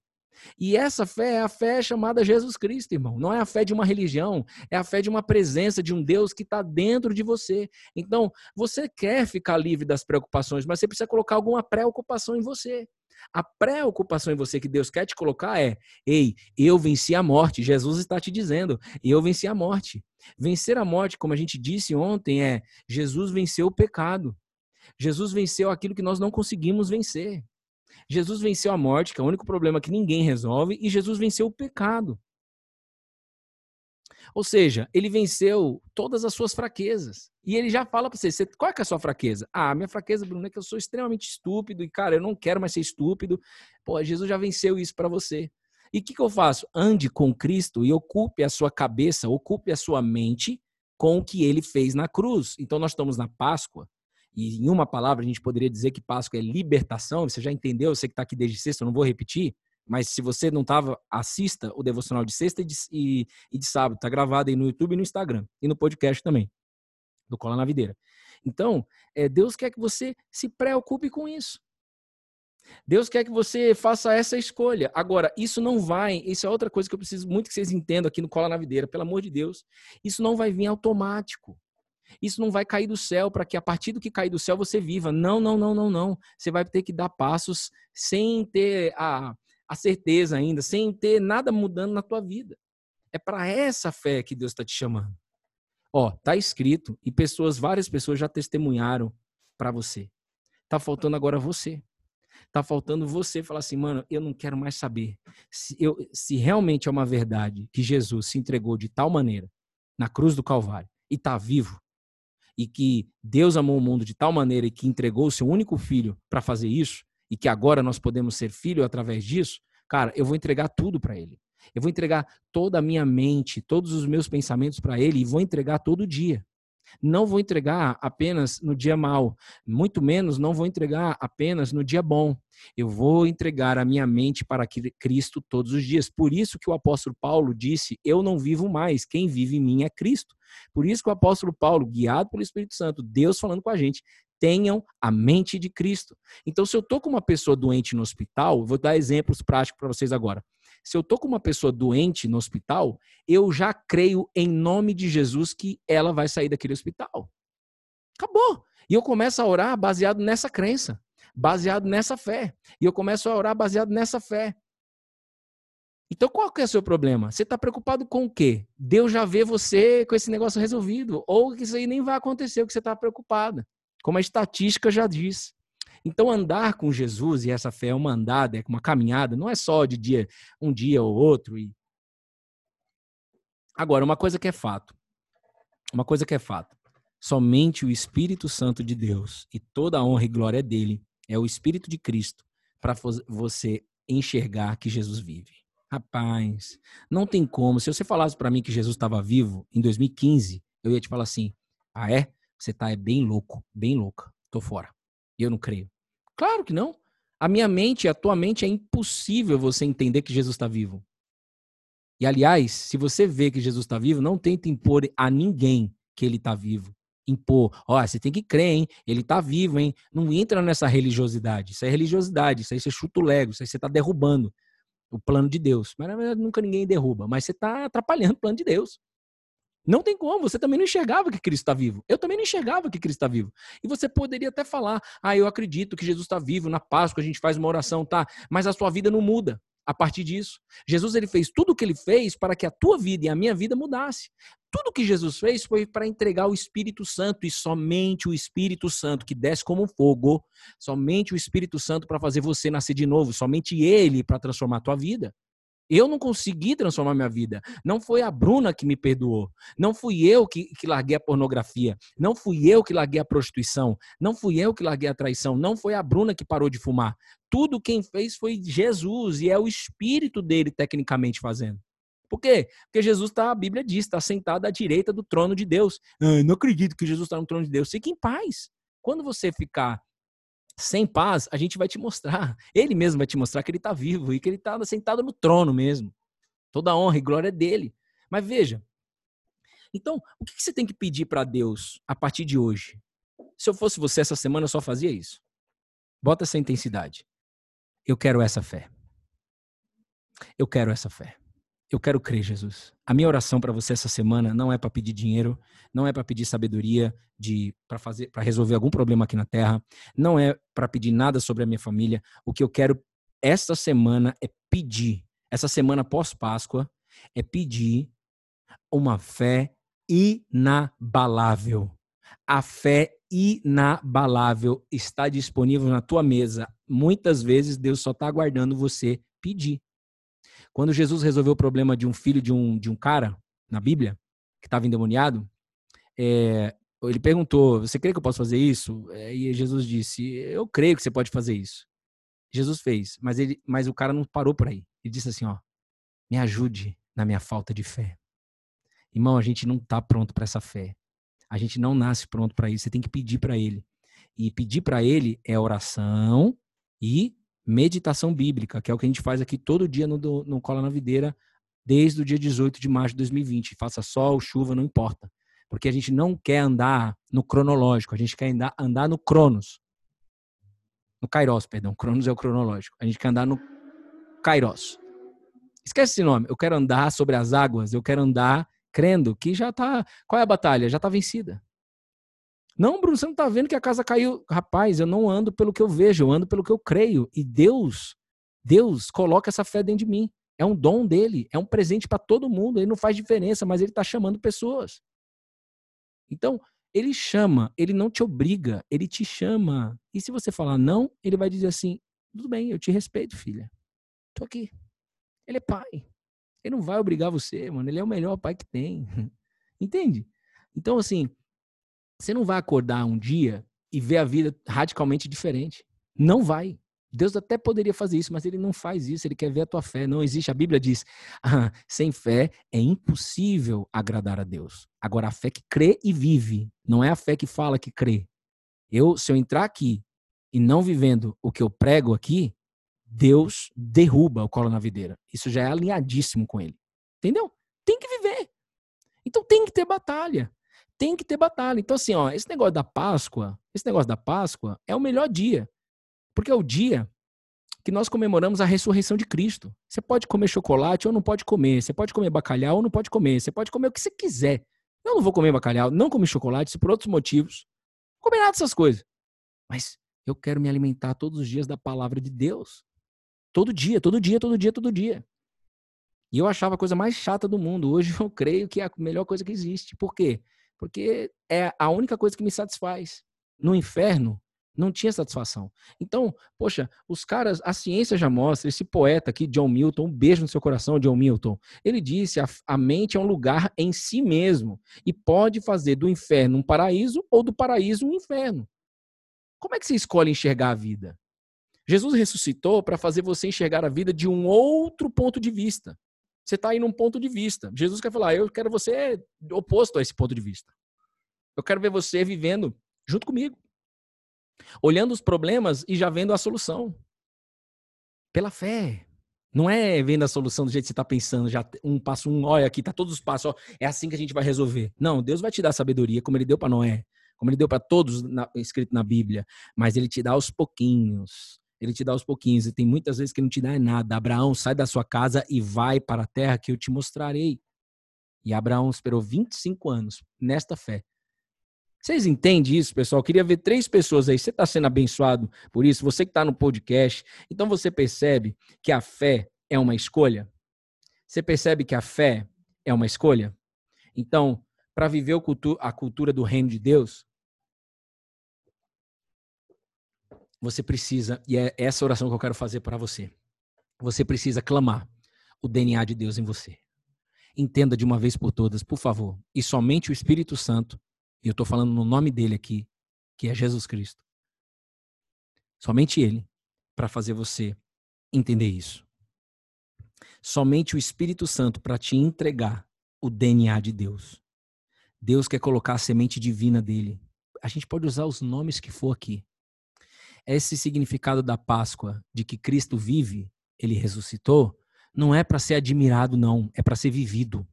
E essa fé é a fé chamada Jesus Cristo, irmão. Não é a fé de uma religião, é a fé de uma presença de um Deus que está dentro de você. Então, você quer ficar livre das preocupações, mas você precisa colocar alguma preocupação em você. A preocupação em você que Deus quer te colocar é: ei, eu venci a morte. Jesus está te dizendo, eu venci a morte. Vencer a morte, como a gente disse ontem, é Jesus venceu o pecado. Jesus venceu aquilo que nós não conseguimos vencer. Jesus venceu a morte, que é o único problema que ninguém resolve, e Jesus venceu o pecado. Ou seja, ele venceu todas as suas fraquezas. E ele já fala para você, qual é, é a sua fraqueza? Ah, minha fraqueza, Bruno, é que eu sou extremamente estúpido e, cara, eu não quero mais ser estúpido. Pô, Jesus já venceu isso para você. E o que, que eu faço? Ande com Cristo e ocupe a sua cabeça, ocupe a sua mente com o que ele fez na cruz. Então, nós estamos na Páscoa. E em uma palavra, a gente poderia dizer que Páscoa é libertação. Você já entendeu? Você que está aqui desde sexta, eu não vou repetir. Mas se você não estava, assista o devocional de sexta e de, e, e de sábado. Está gravado aí no YouTube e no Instagram. E no podcast também, do Cola na Videira. Então, é, Deus quer que você se preocupe com isso. Deus quer que você faça essa escolha. Agora, isso não vai, isso é outra coisa que eu preciso muito que vocês entendam aqui no Cola na Videira, pelo amor de Deus. Isso não vai vir automático. Isso não vai cair do céu para que a partir do que cair do céu você viva. Não, não, não, não, não. Você vai ter que dar passos sem ter a, a certeza ainda, sem ter nada mudando na tua vida. É para essa fé que Deus está te chamando. Ó, tá escrito e pessoas, várias pessoas já testemunharam para você. Tá faltando agora você. Tá faltando você falar assim, mano, eu não quero mais saber se, eu, se realmente é uma verdade que Jesus se entregou de tal maneira na cruz do Calvário e tá vivo e que Deus amou o mundo de tal maneira e que entregou o seu único filho para fazer isso e que agora nós podemos ser filho através disso, cara, eu vou entregar tudo para ele. Eu vou entregar toda a minha mente, todos os meus pensamentos para ele e vou entregar todo dia. Não vou entregar apenas no dia mal, muito menos não vou entregar apenas no dia bom. Eu vou entregar a minha mente para Cristo todos os dias. Por isso que o apóstolo Paulo disse: Eu não vivo mais, quem vive em mim é Cristo. Por isso que o apóstolo Paulo, guiado pelo Espírito Santo, Deus falando com a gente, tenham a mente de Cristo. Então, se eu estou com uma pessoa doente no hospital, vou dar exemplos práticos para vocês agora. Se eu estou com uma pessoa doente no hospital, eu já creio em nome de Jesus que ela vai sair daquele hospital. Acabou. E eu começo a orar baseado nessa crença, baseado nessa fé. E eu começo a orar baseado nessa fé. Então, qual que é o seu problema? Você está preocupado com o quê? Deus já vê você com esse negócio resolvido. Ou que isso aí nem vai acontecer, o que você está preocupada. Como a estatística já diz. Então, andar com Jesus, e essa fé é uma andada, é uma caminhada, não é só de dia, um dia ou outro. E... Agora, uma coisa que é fato. Uma coisa que é fato. Somente o Espírito Santo de Deus e toda a honra e glória dele é o Espírito de Cristo para você enxergar que Jesus vive. Rapaz, não tem como. Se você falasse para mim que Jesus estava vivo em 2015, eu ia te falar assim: ah, é? Você tá é bem louco, bem louca. Tô fora. Eu não creio. Claro que não. A minha mente, a tua mente, é impossível você entender que Jesus está vivo. E, aliás, se você vê que Jesus está vivo, não tenta impor a ninguém que ele está vivo. Impor, ó, oh, você tem que crer, hein? Ele está vivo, hein? Não entra nessa religiosidade. Isso é religiosidade, isso aí você chuta o lego, isso aí você está derrubando o plano de Deus. Mas na verdade nunca ninguém derruba, mas você está atrapalhando o plano de Deus. Não tem como, você também não enxergava que Cristo está vivo. Eu também não enxergava que Cristo está vivo. E você poderia até falar: ah, eu acredito que Jesus está vivo, na Páscoa a gente faz uma oração, tá? Mas a sua vida não muda. a partir disso. Jesus ele fez tudo o que ele fez para que a tua vida e a minha vida mudasse. Tudo que Jesus fez foi para entregar o Espírito Santo e somente o Espírito Santo que desce como fogo, somente o Espírito Santo para fazer você nascer de novo, somente ele para transformar a tua vida. Eu não consegui transformar minha vida. Não foi a Bruna que me perdoou. Não fui eu que, que larguei a pornografia. Não fui eu que larguei a prostituição. Não fui eu que larguei a traição. Não foi a Bruna que parou de fumar. Tudo quem fez foi Jesus e é o Espírito dele tecnicamente fazendo. Por quê? Porque Jesus está, a Bíblia diz, está sentado à direita do trono de Deus. Ah, não acredito que Jesus está no trono de Deus. Fique em paz. Quando você ficar sem paz, a gente vai te mostrar. Ele mesmo vai te mostrar que ele está vivo e que ele está sentado no trono mesmo. Toda honra e glória é dele. Mas veja, então, o que você tem que pedir para Deus a partir de hoje? Se eu fosse você essa semana, eu só fazia isso. Bota essa intensidade. Eu quero essa fé. Eu quero essa fé. Eu quero crer, Jesus. A minha oração para você essa semana não é para pedir dinheiro, não é para pedir sabedoria de para fazer para resolver algum problema aqui na terra, não é para pedir nada sobre a minha família. O que eu quero esta semana é pedir, essa semana pós-Páscoa, é pedir uma fé inabalável. A fé inabalável está disponível na tua mesa. Muitas vezes Deus só está aguardando você pedir. Quando Jesus resolveu o problema de um filho de um, de um cara, na Bíblia, que estava endemoniado, é, ele perguntou: Você crê que eu posso fazer isso? É, e Jesus disse: Eu creio que você pode fazer isso. Jesus fez, mas, ele, mas o cara não parou por aí. Ele disse assim: Ó, me ajude na minha falta de fé. Irmão, a gente não está pronto para essa fé. A gente não nasce pronto para isso. Você tem que pedir para ele. E pedir para ele é oração e meditação bíblica, que é o que a gente faz aqui todo dia no, no Cola na Videira, desde o dia 18 de março de 2020. Faça sol, chuva, não importa. Porque a gente não quer andar no cronológico, a gente quer andar, andar no Cronos. No Kairos, perdão. Cronos é o cronológico. A gente quer andar no Kairos. Esquece esse nome. Eu quero andar sobre as águas, eu quero andar crendo que já tá. Qual é a batalha? Já tá vencida. Não, Bruno, você não está vendo que a casa caiu. Rapaz, eu não ando pelo que eu vejo, eu ando pelo que eu creio. E Deus, Deus coloca essa fé dentro de mim. É um dom dele, é um presente para todo mundo. Ele não faz diferença, mas ele está chamando pessoas. Então, ele chama, ele não te obriga, ele te chama. E se você falar não, ele vai dizer assim: tudo bem, eu te respeito, filha. Tô aqui. Ele é pai. Ele não vai obrigar você, mano. Ele é o melhor pai que tem. *laughs* Entende? Então, assim, você não vai acordar um dia e ver a vida radicalmente diferente. Não vai. Deus até poderia fazer isso, mas ele não faz isso, ele quer ver a tua fé. Não existe. A Bíblia diz: ah, *laughs* sem fé é impossível agradar a Deus. Agora, a fé que crê e vive, não é a fé que fala que crê. Eu, se eu entrar aqui e não vivendo o que eu prego aqui, Deus derruba o colo na videira. Isso já é alinhadíssimo com ele. Entendeu? Tem que viver. Então tem que ter batalha tem que ter batalha. Então, assim, ó, esse negócio da Páscoa, esse negócio da Páscoa é o melhor dia. Porque é o dia que nós comemoramos a ressurreição de Cristo. Você pode comer chocolate ou não pode comer. Você pode comer bacalhau ou não pode comer. Você pode comer o que você quiser. Eu não vou comer bacalhau, não comer chocolate, se por outros motivos. Não comer nada dessas coisas. Mas eu quero me alimentar todos os dias da palavra de Deus. Todo dia, todo dia, todo dia, todo dia. E eu achava a coisa mais chata do mundo. Hoje *laughs* eu creio que é a melhor coisa que existe. Por quê? Porque é a única coisa que me satisfaz. No inferno, não tinha satisfação. Então, poxa, os caras, a ciência já mostra, esse poeta aqui, John Milton, um beijo no seu coração, John Milton. Ele disse: a, a mente é um lugar em si mesmo e pode fazer do inferno um paraíso ou do paraíso um inferno. Como é que você escolhe enxergar a vida? Jesus ressuscitou para fazer você enxergar a vida de um outro ponto de vista você está aí num ponto de vista. Jesus quer falar, eu quero você oposto a esse ponto de vista. Eu quero ver você vivendo junto comigo. Olhando os problemas e já vendo a solução. Pela fé. Não é vendo a solução do jeito que você está pensando, já um passo um, olha aqui, tá todos os passos, ó, é assim que a gente vai resolver. Não, Deus vai te dar sabedoria, como ele deu para Noé, como ele deu para todos na, escrito na Bíblia, mas ele te dá aos pouquinhos. Ele te dá aos pouquinhos. E tem muitas vezes que não te dá nada. Abraão, sai da sua casa e vai para a terra que eu te mostrarei. E Abraão esperou 25 anos nesta fé. Vocês entendem isso, pessoal? Eu queria ver três pessoas aí. Você está sendo abençoado por isso? Você que está no podcast. Então você percebe que a fé é uma escolha? Você percebe que a fé é uma escolha? Então, para viver a cultura do reino de Deus, você precisa, e é essa oração que eu quero fazer para você. Você precisa clamar o DNA de Deus em você. Entenda de uma vez por todas, por favor. E somente o Espírito Santo, e eu estou falando no nome dele aqui, que é Jesus Cristo. Somente ele para fazer você entender isso. Somente o Espírito Santo para te entregar o DNA de Deus. Deus quer colocar a semente divina dele. A gente pode usar os nomes que for aqui. Esse significado da Páscoa, de que Cristo vive, ele ressuscitou, não é para ser admirado, não, é para ser vivido.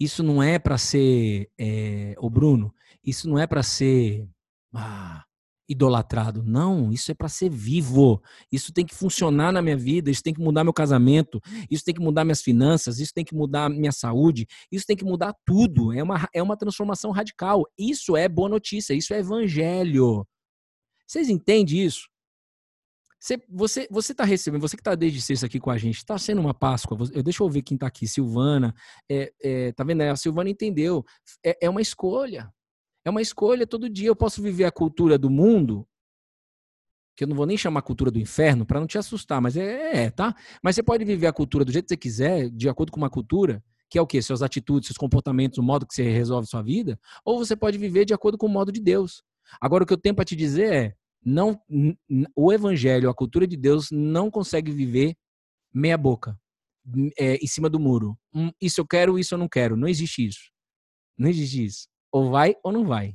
Isso não é para ser, é, o Bruno, isso não é para ser ah, idolatrado. Não, isso é para ser vivo. Isso tem que funcionar na minha vida, isso tem que mudar meu casamento, isso tem que mudar minhas finanças, isso tem que mudar minha saúde, isso tem que mudar tudo. É uma, é uma transformação radical. Isso é boa notícia, isso é evangelho. Vocês entendem isso? Você, você, você tá recebendo, você que está desde sexta aqui com a gente, está sendo uma Páscoa. Eu, deixa eu ver quem está aqui. Silvana, é, é, tá vendo? A Silvana entendeu. É, é uma escolha. É uma escolha todo dia. Eu posso viver a cultura do mundo, que eu não vou nem chamar cultura do inferno para não te assustar, mas é, é, tá? Mas você pode viver a cultura do jeito que você quiser, de acordo com uma cultura, que é o quê? Suas atitudes, seus comportamentos, o modo que você resolve sua vida, ou você pode viver de acordo com o modo de Deus. Agora, o que eu tenho para te dizer é: não o evangelho, a cultura de Deus não consegue viver meia boca, é, em cima do muro. Hum, isso eu quero, isso eu não quero. Não existe isso. Não existe isso. Ou vai ou não vai.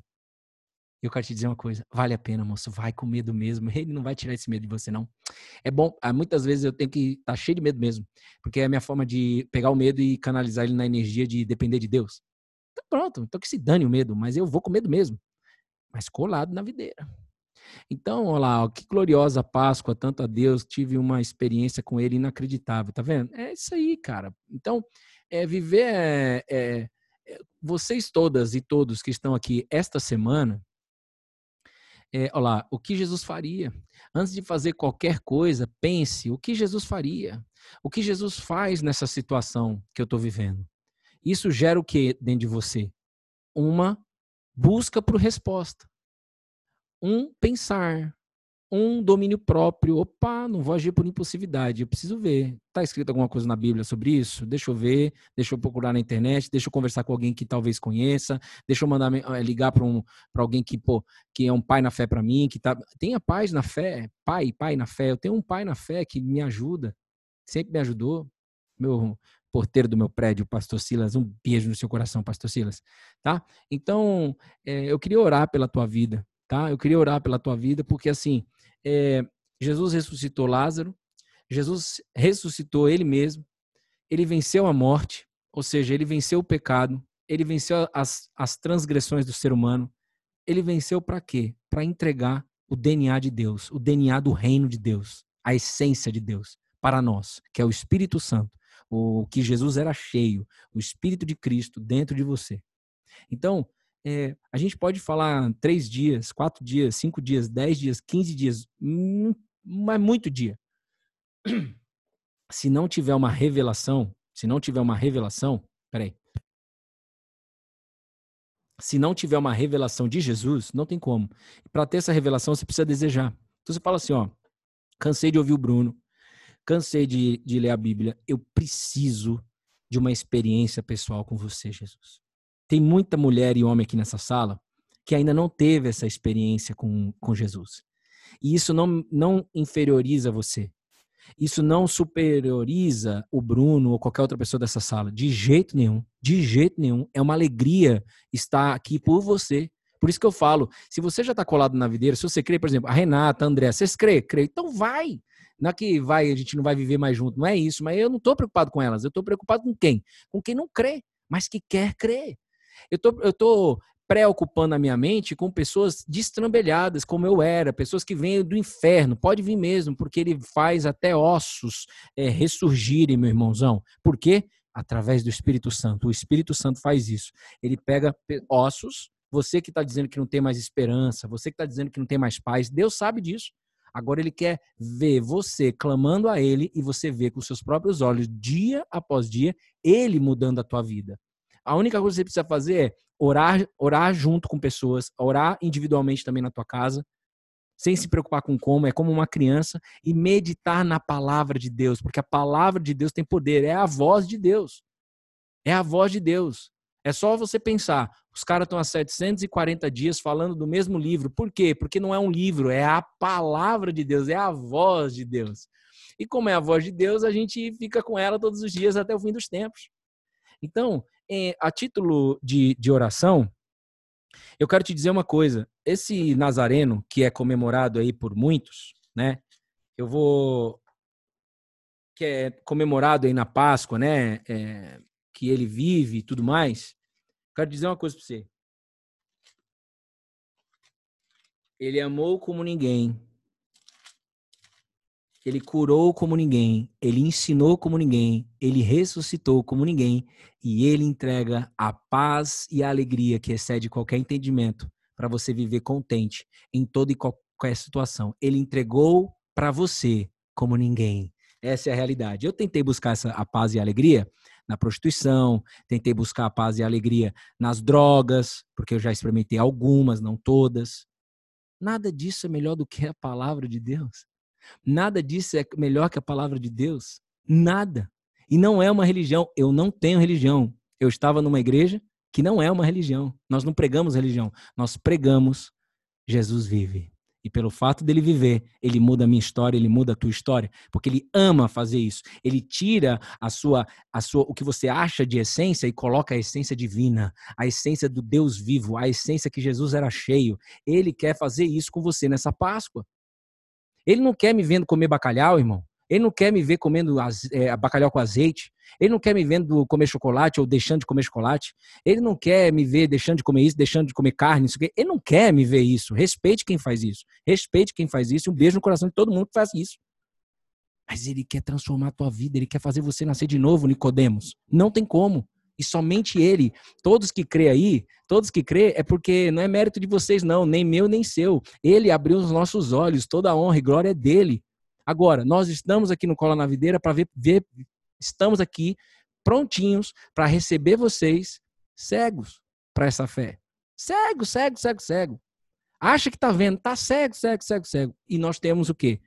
Eu quero te dizer uma coisa, vale a pena, moço, vai com medo mesmo. *laughs* Ele não vai tirar esse medo de você, não. É bom, ah, muitas vezes eu tenho que estar tá cheio de medo mesmo, porque é a minha forma de pegar o medo e canalizar ele na energia de depender de Deus. Então pronto, então que se dane o medo, mas eu vou com medo mesmo. Mas colado na videira. Então, olha lá, que gloriosa Páscoa, tanto a Deus, tive uma experiência com ele inacreditável, tá vendo? É isso aí, cara. Então, é, viver, é, é, é vocês todas e todos que estão aqui esta semana, é, olha lá, o que Jesus faria? Antes de fazer qualquer coisa, pense o que Jesus faria. O que Jesus faz nessa situação que eu estou vivendo. Isso gera o que dentro de você? Uma busca por resposta um pensar, um domínio próprio. Opa, não vou agir por impulsividade, eu preciso ver. Está escrito alguma coisa na Bíblia sobre isso? Deixa eu ver, deixa eu procurar na internet, deixa eu conversar com alguém que talvez conheça, deixa eu mandar eh, ligar para um, alguém que, pô, que é um pai na fé para mim, que tá. Tenha paz na fé, pai, pai na fé. Eu tenho um pai na fé que me ajuda, sempre me ajudou. Meu porteiro do meu prédio, pastor Silas, um beijo no seu coração, pastor Silas, tá? Então, é, eu queria orar pela tua vida, tá? Eu queria orar pela tua vida, porque assim, é, Jesus ressuscitou Lázaro, Jesus ressuscitou ele mesmo, ele venceu a morte, ou seja, ele venceu o pecado, ele venceu as, as transgressões do ser humano. Ele venceu para quê? Para entregar o DNA de Deus, o DNA do reino de Deus, a essência de Deus para nós, que é o Espírito Santo, o que Jesus era cheio, o Espírito de Cristo dentro de você. Então, é, a gente pode falar três dias, quatro dias, cinco dias, dez dias, quinze dias, hum, mas muito dia. Se não tiver uma revelação, se não tiver uma revelação, peraí. Se não tiver uma revelação de Jesus, não tem como. Para ter essa revelação, você precisa desejar. Então você fala assim, ó, cansei de ouvir o Bruno, cansei de, de ler a Bíblia, eu preciso de uma experiência pessoal com você, Jesus. Tem muita mulher e homem aqui nessa sala que ainda não teve essa experiência com, com Jesus. E isso não, não inferioriza você. Isso não superioriza o Bruno ou qualquer outra pessoa dessa sala. De jeito nenhum. De jeito nenhum. É uma alegria estar aqui por você. Por isso que eu falo, se você já está colado na videira, se você crê, por exemplo, a Renata, a André, vocês crê? Crê. Então vai. Não é que vai, a gente não vai viver mais junto. Não é isso. Mas eu não estou preocupado com elas. Eu estou preocupado com quem? Com quem não crê, mas que quer crer. Eu tô, eu tô preocupando a minha mente com pessoas destrambelhadas, como eu era, pessoas que vêm do inferno. Pode vir mesmo, porque ele faz até ossos é, ressurgirem, meu irmãozão. Por quê? Através do Espírito Santo. O Espírito Santo faz isso. Ele pega ossos, você que está dizendo que não tem mais esperança, você que está dizendo que não tem mais paz, Deus sabe disso. Agora ele quer ver você clamando a ele e você ver com seus próprios olhos, dia após dia, ele mudando a tua vida. A única coisa que você precisa fazer é orar, orar junto com pessoas, orar individualmente também na tua casa, sem se preocupar com como, é como uma criança, e meditar na palavra de Deus, porque a palavra de Deus tem poder, é a voz de Deus. É a voz de Deus. É só você pensar, os caras estão há 740 dias falando do mesmo livro. Por quê? Porque não é um livro, é a palavra de Deus, é a voz de Deus. E como é a voz de Deus, a gente fica com ela todos os dias até o fim dos tempos. Então, a título de, de oração, eu quero te dizer uma coisa. Esse Nazareno, que é comemorado aí por muitos, né? Eu vou. que é comemorado aí na Páscoa, né? É, que ele vive e tudo mais. Quero dizer uma coisa para você. Ele amou como ninguém. Ele curou como ninguém. Ele ensinou como ninguém. Ele ressuscitou como ninguém. E ele entrega a paz e a alegria que excede qualquer entendimento para você viver contente em toda e qualquer situação. Ele entregou para você como ninguém. Essa é a realidade. Eu tentei buscar essa, a paz e a alegria na prostituição, tentei buscar a paz e a alegria nas drogas, porque eu já experimentei algumas, não todas. Nada disso é melhor do que a palavra de Deus. Nada disso é melhor que a palavra de Deus. Nada. E não é uma religião. Eu não tenho religião. Eu estava numa igreja que não é uma religião. Nós não pregamos religião. Nós pregamos Jesus vive. Pelo fato dele viver, ele muda a minha história, ele muda a tua história, porque ele ama fazer isso. Ele tira a sua, a sua, o que você acha de essência e coloca a essência divina, a essência do Deus vivo, a essência que Jesus era cheio. Ele quer fazer isso com você nessa Páscoa. Ele não quer me vendo comer bacalhau, irmão. Ele não quer me ver comendo é, bacalhau com azeite. Ele não quer me vendo comer chocolate ou deixando de comer chocolate. Ele não quer me ver deixando de comer isso, deixando de comer carne. Isso, ele não quer me ver isso. Respeite quem faz isso. Respeite quem faz isso. Um beijo no coração de todo mundo que faz isso. Mas ele quer transformar a tua vida. Ele quer fazer você nascer de novo, Nicodemos. Não tem como. E somente ele. Todos que crê aí, todos que crê, é porque não é mérito de vocês, não, nem meu, nem seu. Ele abriu os nossos olhos, toda a honra e glória é dele. Agora, nós estamos aqui no Cola na Videira para ver, ver, estamos aqui prontinhos para receber vocês cegos para essa fé. Cego, cego, cego, cego. Acha que está vendo, está cego, cego, cego, cego. E nós temos o quê?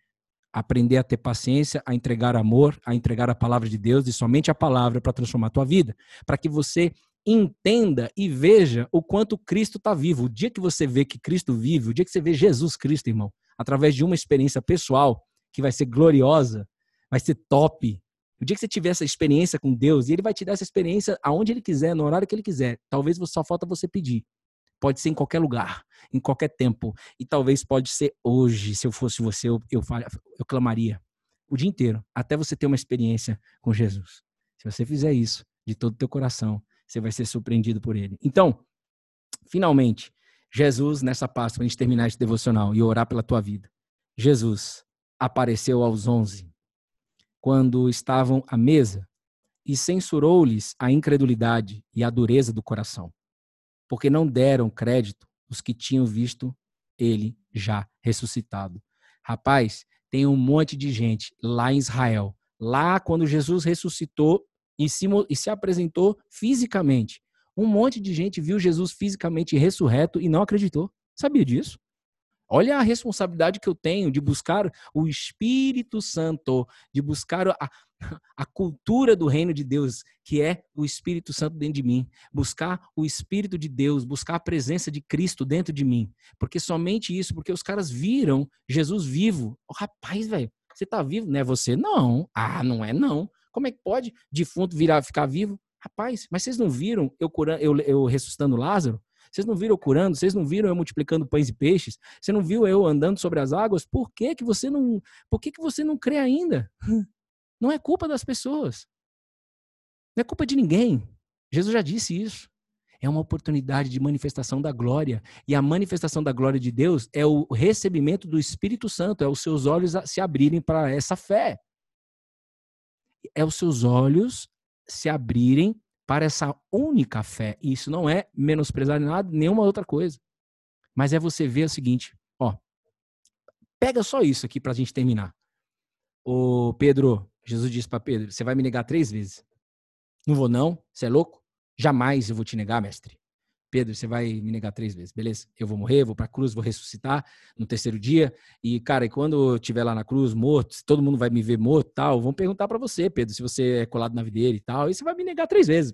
Aprender a ter paciência, a entregar amor, a entregar a palavra de Deus e somente a palavra para transformar a tua vida, para que você entenda e veja o quanto Cristo está vivo. O dia que você vê que Cristo vive, o dia que você vê Jesus Cristo, irmão, através de uma experiência pessoal, que vai ser gloriosa, vai ser top. O dia que você tiver essa experiência com Deus, e Ele vai te dar essa experiência aonde Ele quiser, no horário que Ele quiser. Talvez só falta você pedir. Pode ser em qualquer lugar, em qualquer tempo. E talvez pode ser hoje. Se eu fosse você, eu, eu, eu clamaria o dia inteiro, até você ter uma experiência com Jesus. Se você fizer isso de todo o teu coração, você vai ser surpreendido por Ele. Então, finalmente, Jesus, nessa Páscoa, para a gente terminar esse devocional e orar pela tua vida. Jesus, apareceu aos onze, quando estavam à mesa, e censurou-lhes a incredulidade e a dureza do coração, porque não deram crédito os que tinham visto ele já ressuscitado. Rapaz, tem um monte de gente lá em Israel, lá quando Jesus ressuscitou e se, e se apresentou fisicamente. Um monte de gente viu Jesus fisicamente ressurreto e não acreditou. Sabia disso? Olha a responsabilidade que eu tenho de buscar o Espírito Santo, de buscar a, a cultura do reino de Deus, que é o Espírito Santo dentro de mim. Buscar o Espírito de Deus, buscar a presença de Cristo dentro de mim. Porque somente isso, porque os caras viram Jesus vivo. Oh, rapaz, velho, você tá vivo? Não é você? Não. Ah, não é não. Como é que pode defunto virar, ficar vivo? Rapaz, mas vocês não viram eu, curando, eu, eu ressuscitando Lázaro? Vocês não viram eu curando? Vocês não viram eu multiplicando pães e peixes? Você não viu eu andando sobre as águas? Por que que você não, por que que você não crê ainda? Não é culpa das pessoas. Não é culpa de ninguém. Jesus já disse isso. É uma oportunidade de manifestação da glória. E a manifestação da glória de Deus é o recebimento do Espírito Santo, é os seus olhos se abrirem para essa fé. É os seus olhos se abrirem para essa única fé. E isso não é menosprezar nada, nenhuma outra coisa. Mas é você ver o seguinte, ó, Pega só isso aqui para a gente terminar. O Pedro, Jesus disse para Pedro: Você vai me negar três vezes. Não vou, não? Você é louco? Jamais eu vou te negar, mestre. Pedro, você vai me negar três vezes, beleza? Eu vou morrer, vou para a cruz, vou ressuscitar no terceiro dia. E, cara, e quando eu estiver lá na cruz, morto, todo mundo vai me ver morto tal, vão perguntar para você, Pedro, se você é colado na videira e tal, e você vai me negar três vezes.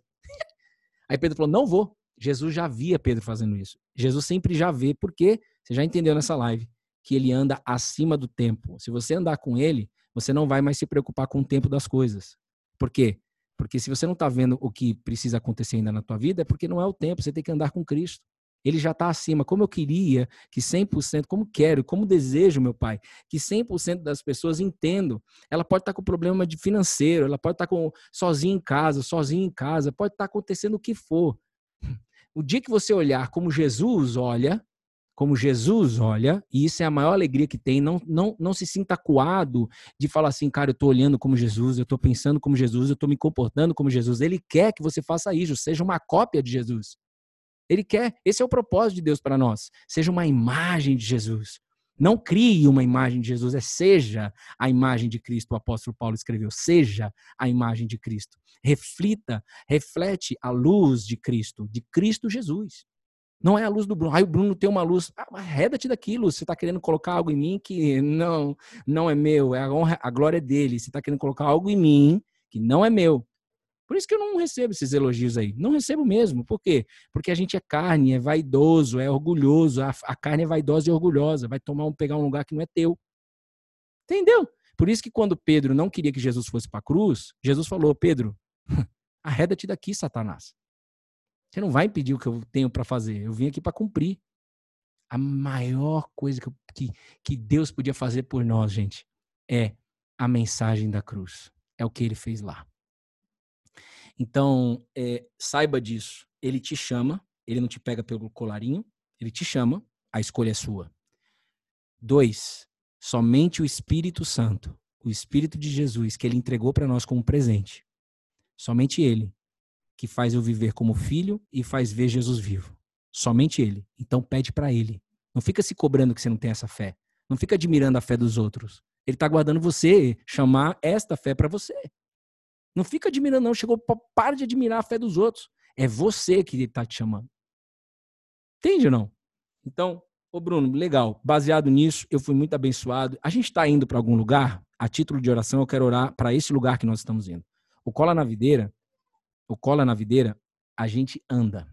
Aí Pedro falou: Não vou. Jesus já via Pedro fazendo isso. Jesus sempre já vê, porque você já entendeu nessa live que ele anda acima do tempo. Se você andar com ele, você não vai mais se preocupar com o tempo das coisas. Por quê? Porque se você não está vendo o que precisa acontecer ainda na tua vida, é porque não é o tempo, você tem que andar com Cristo. Ele já está acima. Como eu queria que 100%, como quero, como desejo, meu pai, que 100% das pessoas entendam. Ela pode estar tá com problema de financeiro, ela pode estar tá sozinha em casa, sozinha em casa, pode estar tá acontecendo o que for. O dia que você olhar como Jesus olha, como Jesus olha, e isso é a maior alegria que tem, não, não, não se sinta acuado de falar assim, cara, eu estou olhando como Jesus, eu estou pensando como Jesus, eu estou me comportando como Jesus. Ele quer que você faça isso, seja uma cópia de Jesus. Ele quer, esse é o propósito de Deus para nós, seja uma imagem de Jesus. Não crie uma imagem de Jesus, é seja a imagem de Cristo, o apóstolo Paulo escreveu, seja a imagem de Cristo. Reflita, reflete a luz de Cristo, de Cristo Jesus. Não é a luz do Bruno. Aí o Bruno tem uma luz. Ah, arreda-te daquilo. Você está querendo colocar algo em mim que não, não é meu. É a, honra, a glória dele. Você está querendo colocar algo em mim que não é meu. Por isso que eu não recebo esses elogios aí. Não recebo mesmo. Por quê? Porque a gente é carne, é vaidoso, é orgulhoso. A, a carne é vaidosa e orgulhosa. Vai tomar um, pegar um lugar que não é teu. Entendeu? Por isso que quando Pedro não queria que Jesus fosse para a cruz, Jesus falou: Pedro, *laughs* arreda-te daqui, Satanás. Você não vai impedir o que eu tenho para fazer. Eu vim aqui para cumprir. A maior coisa que, que, que Deus podia fazer por nós, gente, é a mensagem da cruz. É o que ele fez lá. Então, é, saiba disso. Ele te chama, ele não te pega pelo colarinho, ele te chama, a escolha é sua. Dois, somente o Espírito Santo, o Espírito de Jesus, que ele entregou para nós como presente, somente ele que faz eu viver como filho e faz ver Jesus vivo. Somente ele. Então pede para ele. Não fica se cobrando que você não tem essa fé. Não fica admirando a fé dos outros. Ele está aguardando você chamar esta fé para você. Não fica admirando, não. Chegou, para de admirar a fé dos outros. É você que está te chamando. Entende ou não? Então, ô Bruno, legal. Baseado nisso, eu fui muito abençoado. A gente está indo para algum lugar. A título de oração, eu quero orar para esse lugar que nós estamos indo. O Cola na Videira o cola na videira, a gente anda.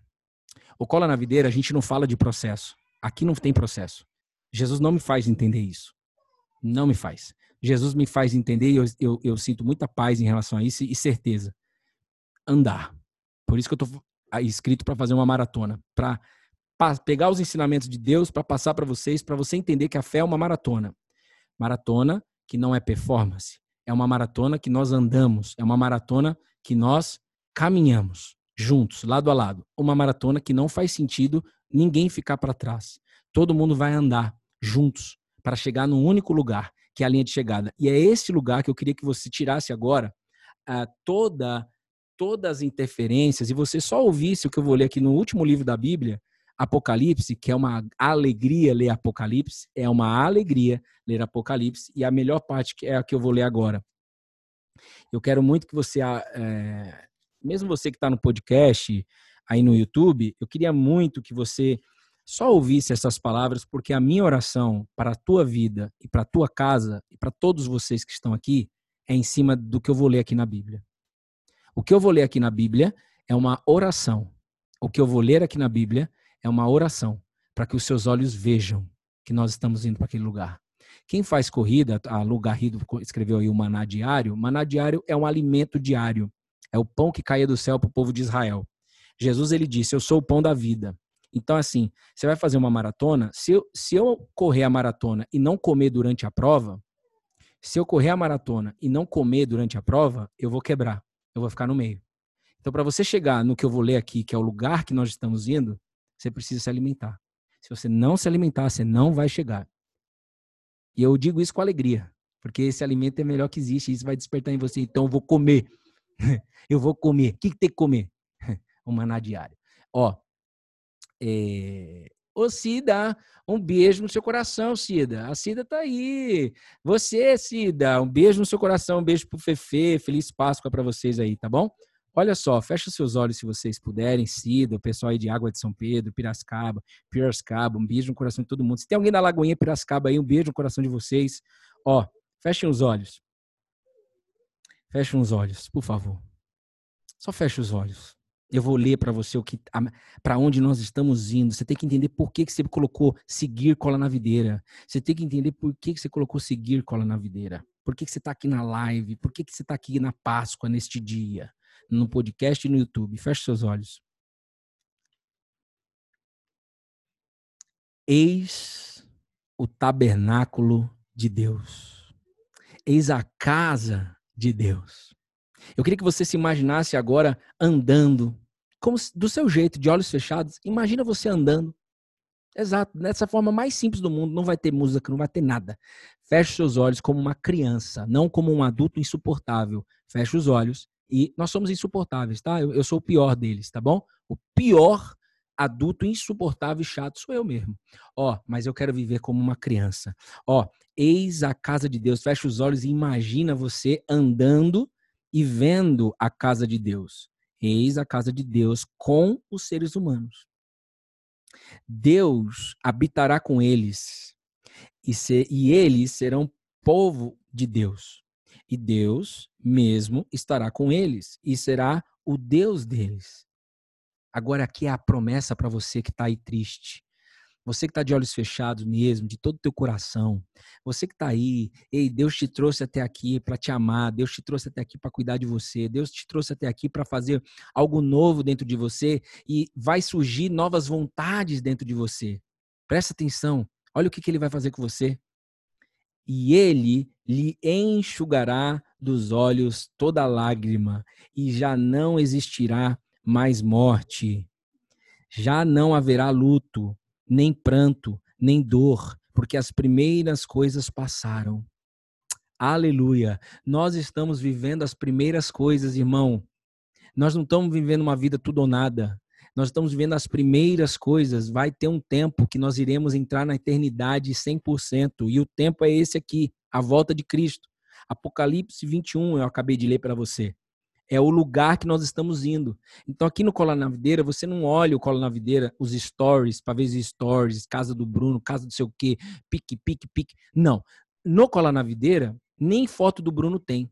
O cola na videira, a gente não fala de processo. Aqui não tem processo. Jesus não me faz entender isso. Não me faz. Jesus me faz entender e eu, eu, eu sinto muita paz em relação a isso e certeza. Andar. Por isso que eu estou escrito para fazer uma maratona. Para pegar os ensinamentos de Deus, para passar para vocês, para você entender que a fé é uma maratona. Maratona que não é performance. É uma maratona que nós andamos. É uma maratona que nós caminhamos juntos, lado a lado, uma maratona que não faz sentido ninguém ficar para trás. Todo mundo vai andar juntos para chegar num único lugar, que é a linha de chegada. E é esse lugar que eu queria que você tirasse agora uh, toda todas as interferências e você só ouvisse o que eu vou ler aqui no último livro da Bíblia, Apocalipse, que é uma alegria ler Apocalipse, é uma alegria ler Apocalipse, e a melhor parte que é a que eu vou ler agora. Eu quero muito que você é, mesmo você que está no podcast, aí no YouTube, eu queria muito que você só ouvisse essas palavras, porque a minha oração para a tua vida e para a tua casa e para todos vocês que estão aqui é em cima do que eu vou ler aqui na Bíblia. O que eu vou ler aqui na Bíblia é uma oração. O que eu vou ler aqui na Bíblia é uma oração para que os seus olhos vejam que nós estamos indo para aquele lugar. Quem faz corrida, a Lu Garrido escreveu aí o maná diário. Maná diário é um alimento diário. É o pão que caía do céu para o povo de Israel. Jesus ele disse: Eu sou o pão da vida. Então, assim, você vai fazer uma maratona. Se eu, se eu correr a maratona e não comer durante a prova, se eu correr a maratona e não comer durante a prova, eu vou quebrar. Eu vou ficar no meio. Então, para você chegar no que eu vou ler aqui, que é o lugar que nós estamos indo, você precisa se alimentar. Se você não se alimentar, você não vai chegar. E eu digo isso com alegria, porque esse alimento é melhor que existe, isso vai despertar em você. Então, eu vou comer. *laughs* eu vou comer. O que, que tem que comer? *laughs* um maná diário. Ó, é, Ô, Cida, um beijo no seu coração, Cida. A Cida tá aí. Você, Cida, um beijo no seu coração, um beijo pro Fefe. Feliz Páscoa para vocês aí, tá bom? Olha só, fecha seus olhos se vocês puderem, Cida, o pessoal aí de Água de São Pedro, Piracicaba, Piracicaba, um beijo no coração de todo mundo. Se tem alguém da Lagoinha Piracicaba aí, um beijo no coração de vocês. Ó, fechem os olhos. Fechem os olhos, por favor. Só feche os olhos. Eu vou ler para você o que para onde nós estamos indo. Você tem que entender por que, que você colocou seguir cola na videira. Você tem que entender por que, que você colocou seguir cola na videira. Por que, que você está aqui na live? Por que, que você está aqui na Páscoa, neste dia? no podcast e no YouTube. Feche seus olhos. Eis o tabernáculo de Deus. Eis a casa de Deus. Eu queria que você se imaginasse agora andando, como do seu jeito, de olhos fechados. Imagina você andando. Exato, dessa forma mais simples do mundo, não vai ter música, não vai ter nada. Feche seus olhos como uma criança, não como um adulto insuportável. Feche os olhos e nós somos insuportáveis, tá? Eu, eu sou o pior deles, tá bom? O pior adulto insuportável e chato sou eu mesmo. Ó, mas eu quero viver como uma criança. Ó, eis a casa de Deus. Fecha os olhos e imagina você andando e vendo a casa de Deus. Eis a casa de Deus com os seres humanos. Deus habitará com eles e, e eles serão povo de Deus e Deus mesmo estará com eles e será o Deus deles. Agora aqui é a promessa para você que está aí triste. Você que está de olhos fechados mesmo, de todo o teu coração. Você que está aí, ei, Deus te trouxe até aqui para te amar, Deus te trouxe até aqui para cuidar de você, Deus te trouxe até aqui para fazer algo novo dentro de você e vai surgir novas vontades dentro de você. Presta atenção, olha o que, que ele vai fazer com você e ele lhe enxugará dos olhos toda lágrima, e já não existirá mais morte. Já não haverá luto, nem pranto, nem dor, porque as primeiras coisas passaram. Aleluia! Nós estamos vivendo as primeiras coisas, irmão. Nós não estamos vivendo uma vida tudo ou nada. Nós estamos vivendo as primeiras coisas. Vai ter um tempo que nós iremos entrar na eternidade 100%. E o tempo é esse aqui, a volta de Cristo. Apocalipse 21, eu acabei de ler para você. É o lugar que nós estamos indo. Então, aqui no Cola na Videira, você não olha o Cola na Videira, os stories, para ver os stories, casa do Bruno, casa do sei o quê, pique, pique, pique. Não. No Cola na Videira, nem foto do Bruno tem